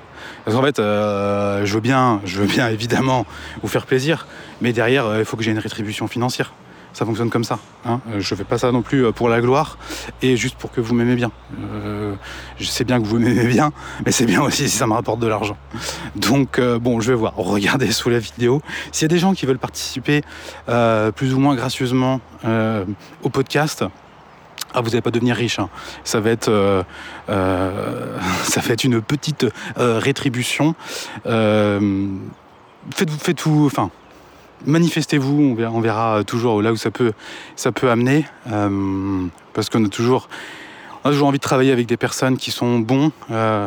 Parce qu'en fait, je veux bien, je veux bien évidemment vous faire plaisir, mais derrière, il faut que j'ai une rétribution financière ça fonctionne comme ça. Hein. Euh, je fais pas ça non plus euh, pour la gloire et juste pour que vous m'aimez bien. Euh, je sais bien que vous m'aimez bien, mais c'est bien aussi si ça me rapporte de l'argent. Donc bon, je vais voir. Regardez sous la vidéo. S'il y a des gens qui veulent participer plus ou moins gracieusement au podcast, ah, vous n'allez pas devenir riche. Hein. Ça va être, ça va être une petite rétribution. faites, faites vous, enfin, manifestez-vous, on verra, toujours là où ça peut, ça peut amener, euh, parce qu'on a toujours, a toujours envie de travailler avec des personnes qui sont bons, euh,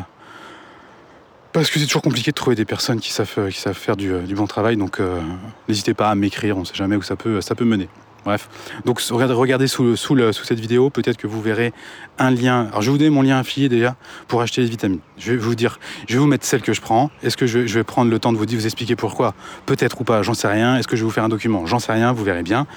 parce que c'est toujours compliqué de trouver des personnes qui savent, qui savent faire du, bon travail, donc euh, n'hésitez pas à m'écrire, on ne sait jamais où ça peut, ça peut mener. Bref, donc regardez sous, sous, sous cette vidéo, peut-être que vous verrez lien. Alors je vous donner mon lien affilié déjà pour acheter les vitamines. Je vais vous dire, je vais vous mettre celle que je prends. Est-ce que je, vais prendre le temps de vous, vous expliquer pourquoi? Peut-être ou pas, j'en sais rien. Est-ce que je vais vous faire un document? J'en sais rien, vous verrez bien.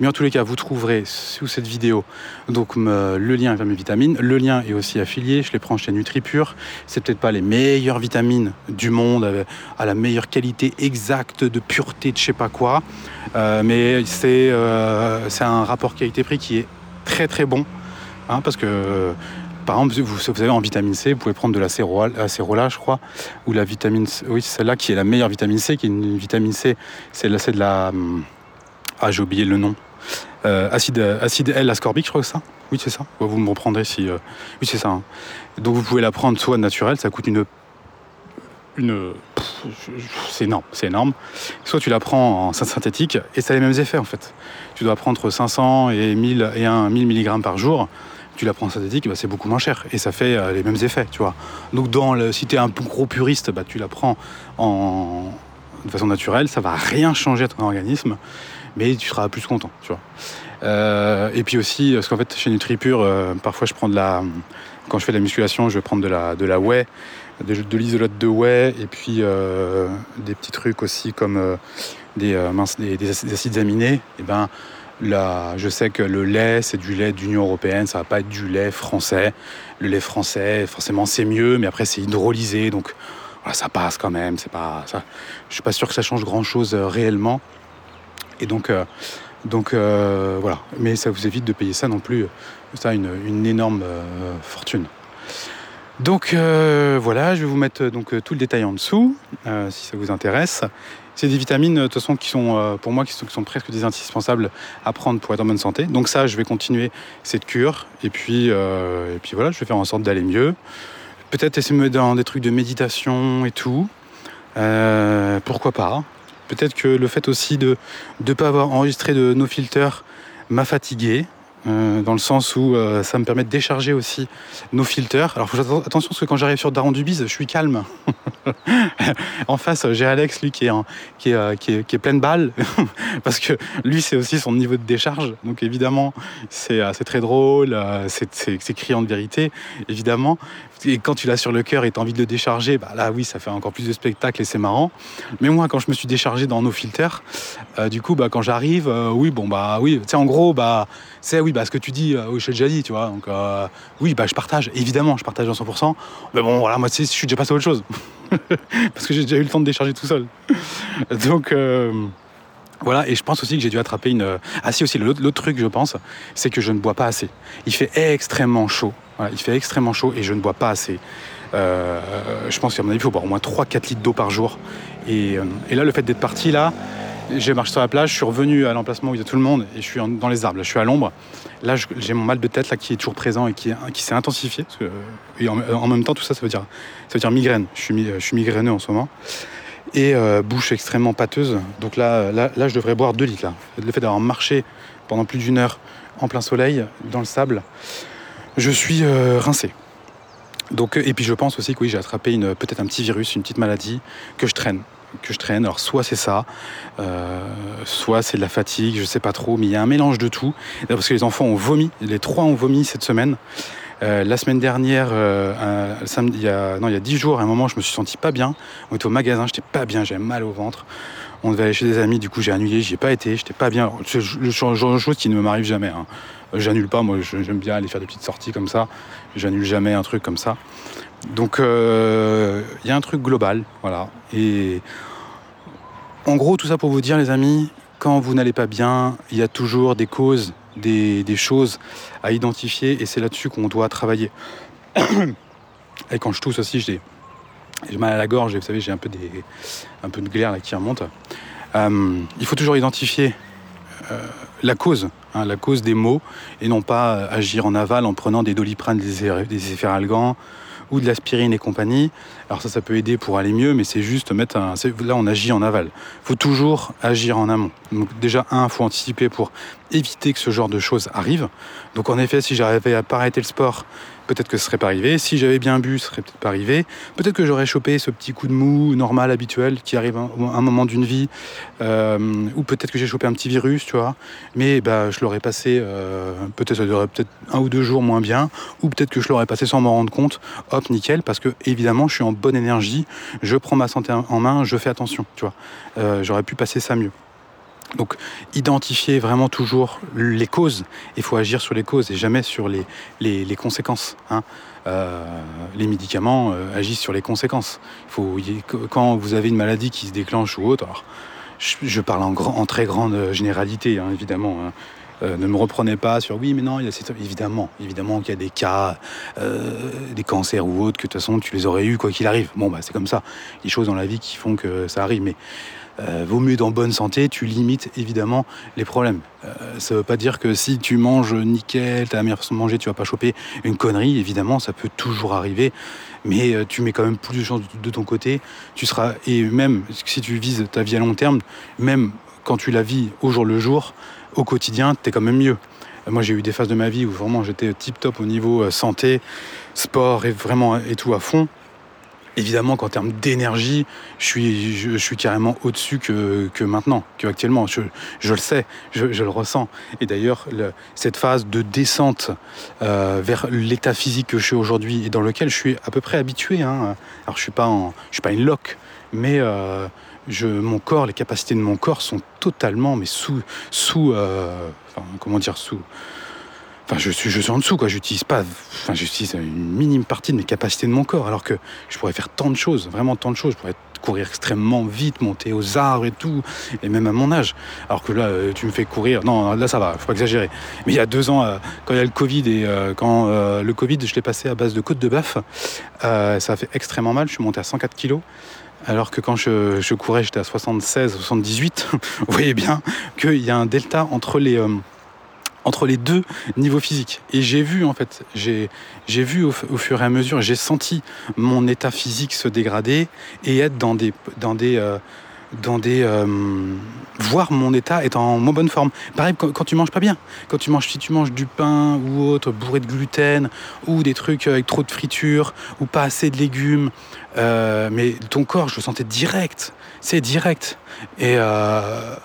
Mais en tous les cas, vous trouverez sous cette vidéo donc le lien vers mes vitamines. Le lien est aussi affilié, je les prends chez NutriPure. C'est peut-être pas les meilleures vitamines du monde, à la meilleure qualité exacte de pureté de je sais pas quoi. Euh, mais c'est euh, c'est un rapport qualité-prix qui est très très bon. Hein, parce que par exemple, vous, vous avez en vitamine C, vous pouvez prendre de la je crois, ou la vitamine C, oui, celle-là qui est la meilleure vitamine C, qui est une vitamine C, c'est de, la. Hum, ah, j'ai oublié le nom. Euh, acide, acide L-ascorbique, je crois que ça? Oui, c'est ça. Vous me reprendrez si. oui, c'est ça. Hein. Donc vous pouvez la prendre soit naturelle, ça coûte une une. C'est énorme, c'est énorme. Soit tu la prends en synthétique et ça a les mêmes effets en fait. Tu dois prendre 500 et 1000 et 1 1000 mg par jour. Tu la prends en synthétique, bah, c'est beaucoup moins cher et ça fait euh, les mêmes effets, tu vois. Donc dans le, si tu es un gros puriste, bah, tu la prends en, de façon naturelle, ça va rien changer à ton organisme. mais tu seras plus content, tu vois. Euh, et puis aussi, parce qu'en fait, chez NutriPure, euh, parfois je prends de la. Quand je fais de la musculation, je vais prendre de la, de la whey, de, de de whey, et puis des petits trucs aussi comme des, minces, des, des, acides aminés. Et ben, je sais que le lait, c'est du lait d'Union européenne, ça va pas être du lait français. Le lait français, forcément, c'est mieux, mais après, c'est hydrolysé, donc ça passe quand même. C'est pas, je suis pas sûr que ça change grand chose réellement. Et donc, donc euh, voilà, mais ça vous évite de payer ça non plus, ça une, une énorme euh, fortune. Donc euh, voilà, je vais vous mettre donc tout le détail en dessous, si ça vous intéresse. C'est des vitamines, de toute façon, qui sont pour moi qui sont, presque des indispensables à prendre pour être en bonne santé. Donc ça, je vais continuer cette cure, et puis et puis voilà, je vais faire en sorte d'aller mieux. Peut-être essayer de me dans des trucs de méditation et tout. pourquoi pas Peut-être que le fait aussi de ne pas avoir enregistré de nos filters m'a fatigué. Euh, dans le sens où euh, ça me permet de décharger aussi nos filters. Alors faut faire attention parce que quand j'arrive sur Daron Dubiz, je suis calme. en face, j'ai Alex, lui, qui est, qui, est, euh, qui, est, qui est, plein de balles, parce que lui, c'est aussi son niveau de décharge. Donc évidemment, c'est très drôle, c'est criant de vérité, évidemment. Et quand tu l'as sur le cœur et tu as envie de le décharger, bah là, oui, ça fait encore plus de spectacle et c'est marrant. Mais moi, quand je me suis déchargé dans nos filters, du coup, bah, quand j'arrive, oui, bon, bah oui, tu sais, en gros, bah, c'est oui, bah, ce que tu dis, euh, oui, je l'ai déjà dit, tu vois. Donc, euh, oui, bah, je partage, évidemment, je partage à 100%. Mais bon, voilà, moi, tu sais, je suis déjà passé à autre chose. Parce que j'ai déjà eu le temps de décharger tout seul. Donc, euh, voilà, et je pense aussi que j'ai dû attraper une. Ah, si, aussi, l'autre truc, je pense, c'est que je ne bois pas assez. Il fait extrêmement chaud. il fait extrêmement chaud et je ne bois pas assez. je pense qu'à mon avis, il faut boire au moins 3-4 litres d'eau par jour. Et, et là, le fait d'être parti là, j'ai marché sur la plage, je suis revenu à l'emplacement où il y a tout le monde et je suis dans les arbres. Je suis à l'ombre. Là, j'ai mon mal de tête là qui est toujours présent et qui, qui s'est intensifié. en, même temps, tout ça, ça veut dire, ça veut dire migraine. Je suis migraineux en ce moment. Et euh, bouche extrêmement pâteuse. Donc là, là, là, je devrais boire 2 litres. Là. Le fait d'avoir marché pendant plus d'une heure en plein soleil, dans le sable, je suis euh, rincé. Donc, et puis je pense aussi que oui, j'ai attrapé peut-être un petit virus, une petite maladie que je traîne que je traîne. Alors soit c'est ça, euh, soit c'est de la fatigue, je sais pas trop, mais il y a un mélange de tout. Parce que les enfants ont vomi, les trois ont vomi cette semaine. Euh, la semaine dernière, euh, samedi, il y a non il y a dix jours, à un moment je me suis senti pas bien. On était au magasin, j'étais pas bien, j'avais mal au ventre. On devait aller chez des amis, du coup j'ai annulé, j'y ai pas été, j'étais pas bien. C'est le genre de chose qui ne m'arrive jamais. Hein. J'annule pas, moi j'aime bien aller faire des petites sorties comme ça. J'annule jamais un truc comme ça. Donc il euh, y a un truc global, voilà. Et en gros, tout ça pour vous dire, les amis, quand vous n'allez pas bien, il y a toujours des causes, des, choses à identifier, et c'est là-dessus qu'on doit travailler. et quand je tousse aussi, j'ai mal à la gorge, et vous savez, j'ai un peu, de glaire qui remonte. Euh, il faut toujours identifier euh, la cause, hein, la cause des maux, et non pas agir en aval en prenant des doliprane, des, des de l'aspirine et compagnie. Alors ça, ça peut aider pour aller mieux, mais c'est juste mettre. Là, on agit en aval. Il faut toujours agir en amont. Donc déjà, un, il faut anticiper pour éviter que ce genre de choses arrive. Donc en effet, si j'arrivais à pas arrêter le sport peut-être que ce serait pas arrivé. Si j'avais bien bu, ce serait peut-être pas arrivé. Peut-être que j'aurais chopé ce petit coup de mou normal, habituel, qui arrive à un moment d'une vie. Euh, ou peut-être que j'ai chopé un petit virus, tu vois. Mais bah, je l'aurais passé, euh, peut-être ça durerait peut-être un ou deux jours moins bien. Ou peut-être que je l'aurais passé sans m'en rendre compte. Hop, nickel, parce que évidemment, je suis en bonne énergie. Je prends ma santé en main, je fais attention, tu vois. Euh, j'aurais pu passer ça mieux. Donc identifier vraiment toujours les causes, il faut agir sur les causes et jamais sur les, les, conséquences. Hein. Euh, les médicaments euh, agissent sur les conséquences. Faut, quand vous avez une maladie qui se déclenche ou autre, alors, je, parle en, en, très grande généralité, hein, évidemment. Hein. Euh, ne me reprenez pas sur oui, mais non, il y a évidemment, évidemment qu'il y a des cas, des cancers ou autres que de toute façon tu les aurais eu quoi qu'il arrive. Bon, bah c'est comme ça. Des choses dans la vie qui font que ça arrive, mais euh, vaut mieux être en bonne santé, tu limites évidemment les problèmes. Euh, ça ne veut pas dire que si tu manges nickel, meilleure façon de manger, tu vas pas choper une connerie, évidemment, ça peut toujours arriver, mais euh, tu mets quand même plus de chances de, ton côté. Tu seras, et même si tu vises ta vie à long terme, même quand tu la vis au jour le jour, au quotidien, tu es quand même mieux. Moi, j'ai eu des phases de ma vie où vraiment j'étais tip top au niveau santé, sport et vraiment et tout à fond. Évidemment qu'en termes d'énergie, je suis, je, suis carrément au-dessus que, que, maintenant, que actuellement. Je, je le sais, je, le ressens. Et d'ailleurs, cette phase de descente euh, vers l'état physique que je suis aujourd'hui et dans lequel je suis à peu près habitué. Hein. Alors, je suis pas, en, je suis pas une loque, mais euh, je, mon corps, les capacités de mon corps sont totalement, mais sous, sous, euh, comment dire, sous Enfin, je suis, je suis en dessous, quoi. J'utilise pas, enfin, j'utilise une minime partie de mes capacités de mon corps, alors que je pourrais faire tant de choses, vraiment tant de choses. Je pourrais courir extrêmement vite, monter aux arbres et tout, et même à mon âge. Alors que là, euh, tu me fais courir. Non, là, ça va, faut pas exagérer. Mais il y a deux ans, euh, quand il y a le Covid et euh, quand le Covid, je l'ai passé à base de côte de bœuf, ça a fait extrêmement mal. Je suis monté à 104 kilos. Alors que quand je, je courais, j'étais à 76, 78. Vous voyez bien qu'il y a un delta entre les entre les deux niveaux physiques. Et j'ai vu, en fait, j'ai, vu au, fur et à mesure, j'ai senti mon état physique se dégrader et être dans des, dans des, euh, dans des, euh, voir mon état être en moins bonne forme. Pareil quand, quand, tu manges pas bien, quand tu manges, si tu manges du pain ou autre bourré de gluten ou des trucs avec trop de friture ou pas assez de légumes, euh, mais ton corps, je le sentais direct, c'est direct. Et euh,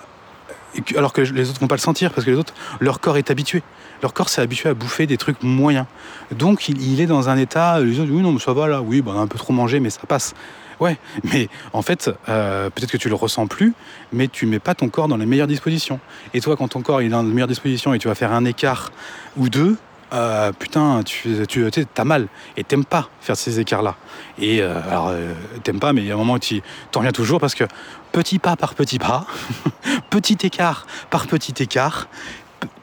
alors que les autres vont pas le sentir parce que les autres, leur corps est habitué. Leur corps s'est habitué à bouffer des trucs moyens. Donc il, est dans un état, les autres oui non mais ça va là, oui bon, on a un peu trop mangé mais ça passe. Ouais, mais en fait, euh, peut-être que tu le ressens plus, mais tu mets pas ton corps dans les meilleures dispositions. Et toi, quand ton corps est dans les meilleures dispositions et tu vas faire un écart ou deux, euh, putain, tu, as mal et t'aimes pas faire ces écarts-là. Et euh, alors, euh, t'aimes pas, mais il y a un moment où tu t'en reviens toujours parce que petit pas par petit pas, petit écart par petit écart,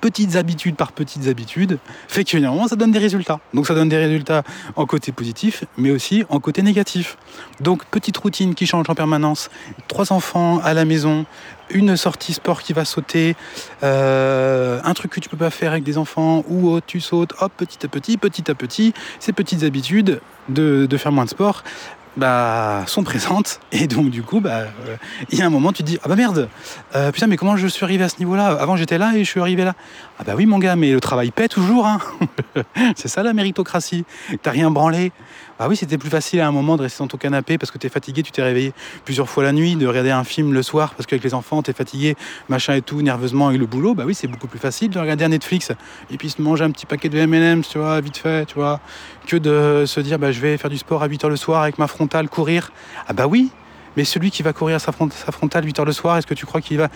petites habitudes par petites habitudes, fait moment, ça donne des résultats. Donc ça donne des résultats en côté positif, mais aussi en côté négatif. Donc petite routine qui change en permanence, trois enfants à la maison, une sortie sport qui va sauter, euh, un truc que tu peux pas faire avec des enfants, ou autre, tu sautes, hop, petit à petit, petit à petit, ces petites habitudes de, de faire moins de sport, bah, sont présentes. Et donc, du coup, bah, euh, il y a un moment, tu te dis Ah bah merde, euh, putain, mais comment je suis arrivé à ce niveau-là? Avant, j'étais là et je suis arrivé là. Ah bah oui, mon gars, mais le travail paie toujours. Hein c'est ça la méritocratie. T'as rien branlé. Ah oui, c'était plus facile à un moment de rester dans ton canapé parce que t'es fatigué, tu t'es réveillé plusieurs fois la nuit, de regarder un film le soir parce qu'avec les enfants, t'es fatigué, machin et tout, nerveusement avec le boulot. Bah oui, c'est beaucoup plus facile de regarder un Netflix et puis se manger un petit paquet de M&M's, tu vois, vite fait, tu vois, que de se dire, bah je vais faire du sport à 8 h le soir avec ma frontale, courir. Ah bah oui, mais celui qui va courir sa, frontale 8 heures le soir, est-ce que tu crois qu'il va,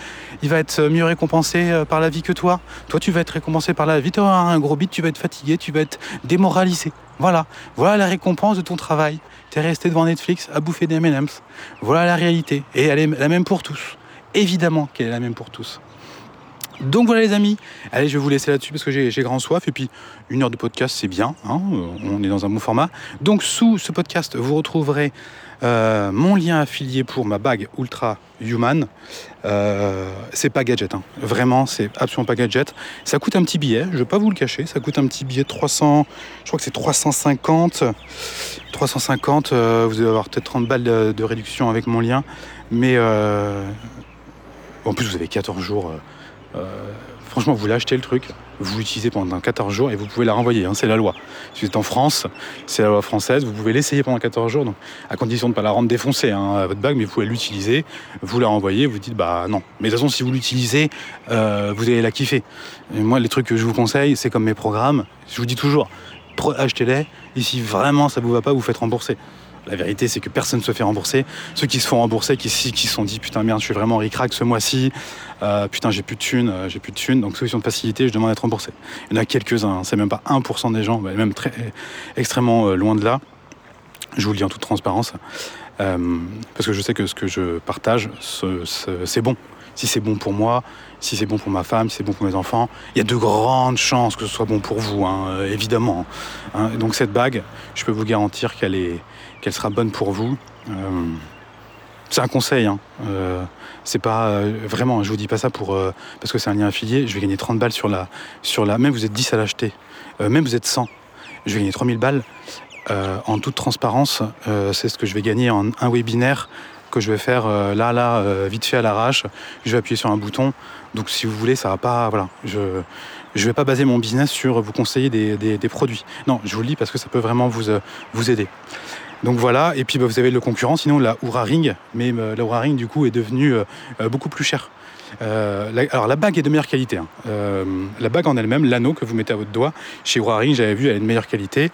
être mieux récompensé euh, par la vie que toi? Toi, tu vas être récompensé par la vie. Tu auras un gros bit, tu vas être fatigué, tu vas être démoralisé. Voilà. Voilà la récompense de ton travail. Tu es resté devant Netflix à bouffer des M&M's. Voilà la réalité. Et elle est la même pour tous. Évidemment qu'elle est la même pour tous. Donc voilà les amis, allez je vais vous laisser là-dessus parce que j'ai grand soif et puis une heure de podcast c'est bien, hein, on est dans un bon format. Donc sous ce podcast vous retrouverez euh, mon lien affilié pour ma bague Ultra Human. Euh, c'est pas gadget, hein. vraiment c'est absolument pas gadget. Ça coûte un petit billet, je vais pas vous le cacher, ça coûte un petit billet de 300, je crois que c'est 350. 350, euh, vous allez avoir peut-être 30 balles de, réduction avec mon lien, mais en plus vous avez 14 jours franchement, vous l'achetez le truc, vous l'utilisez pendant 14 jours et vous pouvez la renvoyer, hein, c'est la loi. Si vous êtes en France, c'est la loi française, vous pouvez l'essayer pendant 14 jours, à condition de ne pas la rendre défoncée, hein, votre bague, mais vous pouvez l'utiliser, vous la renvoyez, vous dites bah non. Mais de toute façon, si vous l'utilisez, euh, vous allez la kiffer. Moi, les trucs que je vous conseille, c'est comme mes programmes, je vous dis toujours, achetez-les, et si vraiment ça vous va pas, vous faites rembourser. La vérité, c'est que personne ne se fait rembourser. Ceux qui se font rembourser, qui se sont dit putain merde, je suis vraiment ric ce mois-ci, euh, putain j'ai plus de thunes, euh, j'ai plus de thunes, donc solution de facilité, je demande à être remboursé. Il y en a quelques-uns, hein. c'est même pas 1% des gens, même très extrêmement euh, loin de là. Je vous le dis en toute transparence, parce que je sais que ce que je partage, c'est bon. Si c'est bon pour moi, si c'est bon pour ma femme, si c'est bon pour mes enfants, il y a de grandes chances que ce soit bon pour vous, hein, évidemment. Hein. Donc cette bague, je peux vous garantir qu'elle est, sera bonne pour vous. Euh, c'est un conseil, hein. euh, c'est pas euh, vraiment, je vous dis pas ça pour parce que c'est un lien affilié, je vais gagner 30 balles sur la sur la même vous êtes 10 à l'acheter, même vous êtes 100, je vais gagner 3000 balles en toute transparence, c'est ce que je vais gagner en un webinaire que je vais faire là là vite fait à l'arrache, je vais appuyer sur un bouton. Donc si vous voulez, ça va pas voilà, je je vais pas baser mon business sur vous conseiller des, des, produits. Non, je vous le dis parce que ça peut vraiment vous vous aider. Donc voilà, et puis bah, vous avez le concurrent, sinon la Oura Ring, mais euh, la Oura Ring du coup est devenue euh, euh, beaucoup plus chère. Euh, alors la bague est de meilleure qualité. hein. Euh, la bague en elle-même, l'anneau que vous mettez à votre doigt, chez Oura Ring, j'avais vu, elle est de meilleure qualité.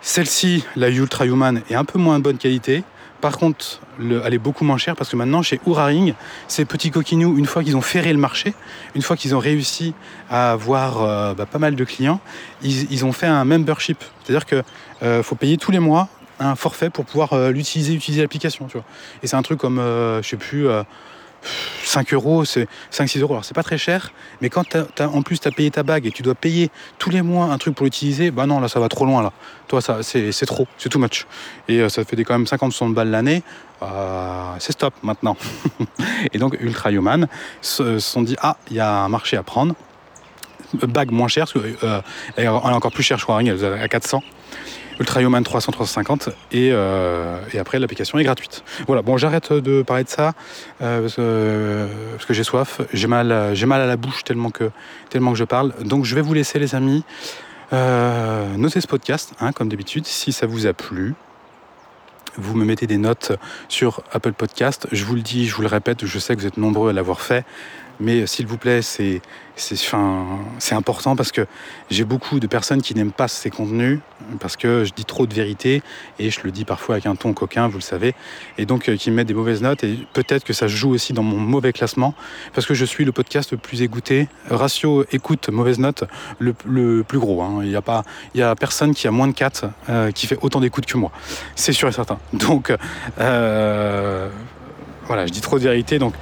Celle-ci, la Ultra Human, est un peu moins bonne qualité. Par contre, le- elle est beaucoup moins chère parce que maintenant, chez Oura Ring, ces petits coquinous, une fois qu'ils ont ferré le marché, une fois qu'ils ont réussi à avoir euh, bah, pas mal de clients, ils, ont fait un membership. C'est-à-dire qu'il faut payer tous les mois un forfait pour pouvoir euh, l'utiliser, utiliser l'application. Et c'est un truc comme, euh, je sais plus, euh, 5 euros, c'est 5-6 euros. Alors c'est pas très cher, mais quand t'as- en plus tu as payé ta bague et tu dois payer tous les mois un truc pour l'utiliser, bah non, là ça va trop loin là. Toi, ça c'est trop, c'est too much. Et euh, ça fait des, quand même 50-60 balles l'année. Euh, c'est stop maintenant. et donc Ultra Human se sont dit ah, il y a un marché à prendre. Bague moins chère, euh, elle est encore plus chère, je crois, elle est à 400. Ultra Human 300, 350 et, euh, et après l'application est gratuite. Voilà, bon j'arrête de parler de ça euh, parce que, j'ai soif, j'ai mal, j'ai mal à la bouche tellement que, tellement que je parle. Donc je vais vous laisser les amis. Euh, notez ce podcast, hein, comme d'habitude, si ça vous a plu. Vous me mettez des notes sur Apple Podcast. Je vous le dis, je vous le répète, je sais que vous êtes nombreux à l'avoir fait. Mais s'il vous plaît, c'est c'est important parce que j'ai beaucoup de personnes qui n'aiment pas ces contenus parce que je dis trop de vérité et je le dis parfois avec un ton coquin, vous le savez, et donc euh, qui me mettent des mauvaises notes et peut-être que ça joue aussi dans mon mauvais classement parce que je suis le podcast le plus écouté, ratio écoute mauvaise note le, plus gros. hein. Il n'y a pas, il y a personne qui a moins de 4 euh, qui fait autant d'écoute que moi, c'est sûr et certain. Donc euh, voilà, je dis trop de vérité, donc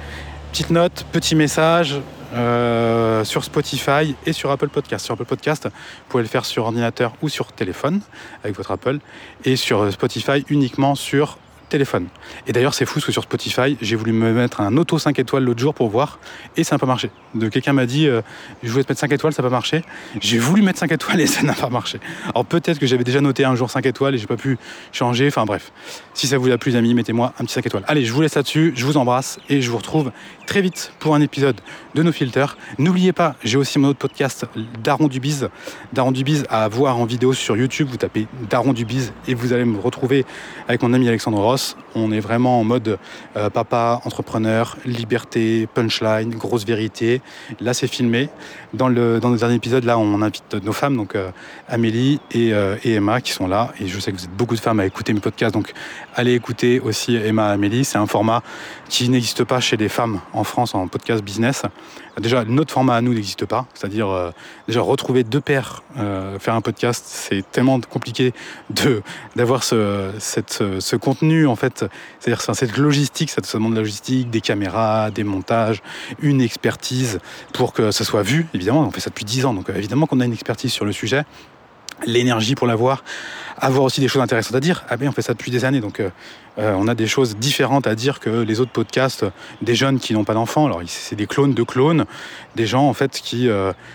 petite note, petit message. Euh, sur Spotify et sur Apple Podcast. Sur Apple Podcast, vous pouvez le faire sur ordinateur ou sur téléphone avec votre Apple et sur Spotify uniquement sur téléphone. Et d'ailleurs, c'est fou parce que sur Spotify, j'ai voulu me mettre un auto 5 étoiles l'autre jour pour voir et ça n'a pas marché. Quelqu'un m'a dit euh, je voulais te mettre 5 étoiles, ça n'a pas marché. J'ai voulu mettre 5 étoiles et ça n'a pas marché. Alors peut-être que j'avais déjà noté un jour 5 étoiles et j'ai pas pu changer. Enfin bref, si ça vous a plu, les amis, mettez-moi un petit 5 étoiles. Allez, je vous laisse là-dessus, je vous embrasse et je vous retrouve très vite pour un épisode de nos filters. N'oubliez pas, j'ai aussi mon autre podcast, Daron du Biz. Daron du Biz à voir en vidéo sur YouTube. Vous tapez Daron du Biz et vous allez me retrouver avec mon ami Alexandre Ross. On est vraiment en mode euh, papa, entrepreneur, liberté, punchline, grosse vérité. Là, c'est filmé. Dans le, dans le dernier épisode, là, on invite nos femmes, donc euh, Amélie et, euh, et Emma, qui sont là. Et je sais que vous êtes beaucoup de femmes à écouter mes podcasts, donc allez écouter aussi Emma et Amélie. C'est un format qui n'existe pas chez les femmes en France en podcast business. Déjà, notre format à nous n'existe pas, c'est-à-dire euh, déjà retrouver deux pairs, euh, faire un podcast, c'est tellement compliqué d'avoir ce, cette, ce, contenu en fait, c'est-à-dire cette logistique, ça demande de la logistique, des caméras, des montages, une expertise pour que ça soit vu. On fait ça depuis 10 ans, donc euh, évidemment qu'on a une expertise sur le sujet l'énergie pour l'avoir, avoir aussi des choses intéressantes à dire. Ah ben on fait ça depuis des années, donc euh, euh, on a des choses différentes à dire que les autres podcasts des jeunes qui n'ont pas d'enfants. Alors c'est des clones de clones, des gens en fait qui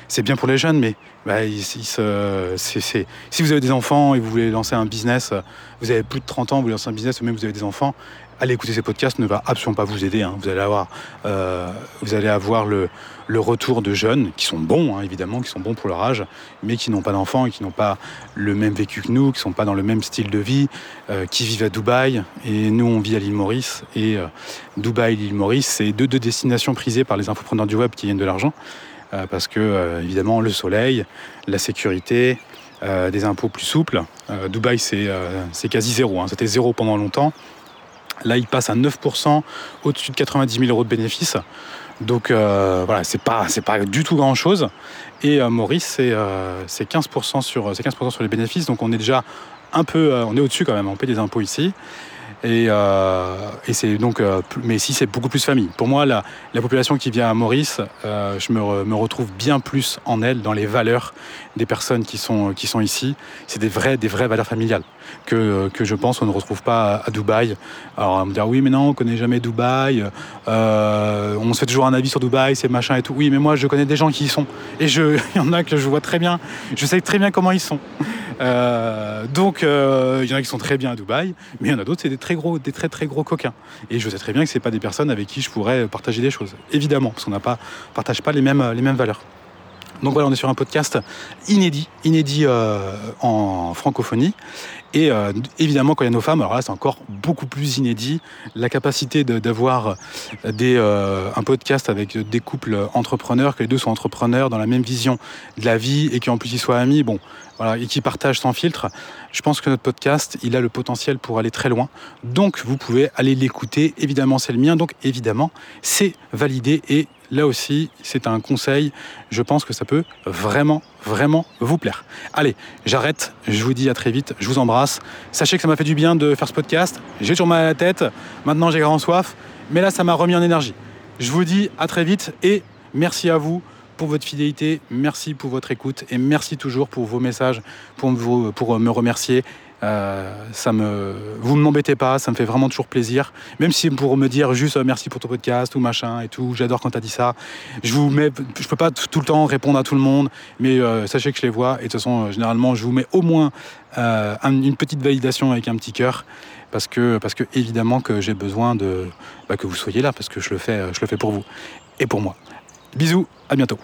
c'est bien pour les jeunes, mais bah, si vous avez des enfants et vous voulez lancer un business, vous avez plus de 30 ans, vous voulez lancer un business, ou même vous avez des enfants, allez écouter ces podcasts ne va absolument pas vous aider. hein. Vous allez avoir, vous allez avoir le, le retour de jeunes qui sont bons, hein, évidemment, qui sont bons pour leur âge, mais qui n'ont pas d'enfants et qui n'ont pas le même vécu que nous, qui sont pas dans le même style de vie, euh, qui vivent à Dubaï et nous on vit à l'île Maurice. Et euh, Dubaï et l'île Maurice, c'est deux, destinations prisées par les infopreneurs du web qui gagnent de l'argent, euh, parce que euh, évidemment le soleil, la sécurité. des impôts plus souples. Dubaï, c'est c'est quasi zéro. hein. C'était zéro pendant longtemps. Là, il passe à 9% au-dessus de 90 000 euros de bénéfices. Donc euh, voilà, c'est pas, c'est pas du tout grand-chose. Et euh, Maurice, c'est euh, c'est 15%, sur, c'est 15 sur les bénéfices. Donc on est déjà un peu, euh, on est au-dessus quand même, on paie des impôts ici. Et, euh, c'est donc, euh, mais ici c'est beaucoup plus famille. Pour moi, la, la population qui vient à Maurice, euh, je me retrouve bien plus en elle, dans les valeurs des personnes qui sont, qui sont ici. C'est des vraies, des valeurs familiales que, que je pense on ne retrouve pas à, Dubaï. Alors on me dire oui mais non on connaît jamais Dubaï, euh, on se fait toujours un avis sur Dubaï, c'est machin et tout. Oui mais moi je connais des gens qui y sont et il y en a que je vois très bien, je sais très bien comment ils sont. Euh, donc euh, il y en a qui sont très bien à Dubaï, mais il y en a d'autres c'est des très gros, des très très gros coquins. Et je sais très bien que c'est pas des personnes avec qui je pourrais partager des choses, évidemment parce qu'on n'a pas, partage pas les mêmes, les mêmes valeurs. Donc voilà, on est sur un podcast inédit, inédit euh, en francophonie. Et euh, évidemment, quand il y a nos femmes, alors là, c'est encore beaucoup plus inédit. La capacité d'avoir euh, un podcast avec des couples entrepreneurs, que les deux soient entrepreneurs dans la même vision de la vie et qu'en plus ils soient amis, bon, et qui partagent sans filtre. Je pense que notre podcast, il a le potentiel pour aller très loin. Donc, vous pouvez aller l'écouter. Évidemment, c'est le mien. Donc, évidemment, c'est validé et là aussi, c'est un conseil. Je pense que ça peut vraiment, vraiment vous plaire. Allez, j'arrête. Je vous dis à très vite. Je vous embrasse. Sachez que ça m'a fait du bien de faire ce podcast. J'ai toujours mal à la tête. Maintenant, j'ai grand soif. Mais là, ça m'a remis en énergie. Je vous dis à très vite et merci à vous pour votre fidélité, merci pour votre écoute et merci toujours pour vos messages, pour, pour me remercier. Euh, ça me, vous ne m'embêtez pas, ça me fait vraiment toujours plaisir. Même si pour me dire juste euh, merci pour ton podcast ou machin et tout, j'adore quand tu as dit ça. Je vous mets, je peux pas tout le temps répondre à tout le monde, mais euh, sachez que je les vois et de toute façon, généralement, je vous mets au moins une petite validation avec un petit cœur parce que, parce que évidemment que j'ai besoin de bah, que vous soyez là parce que je le fais, je le fais pour vous et pour moi. Bisous, à bientôt.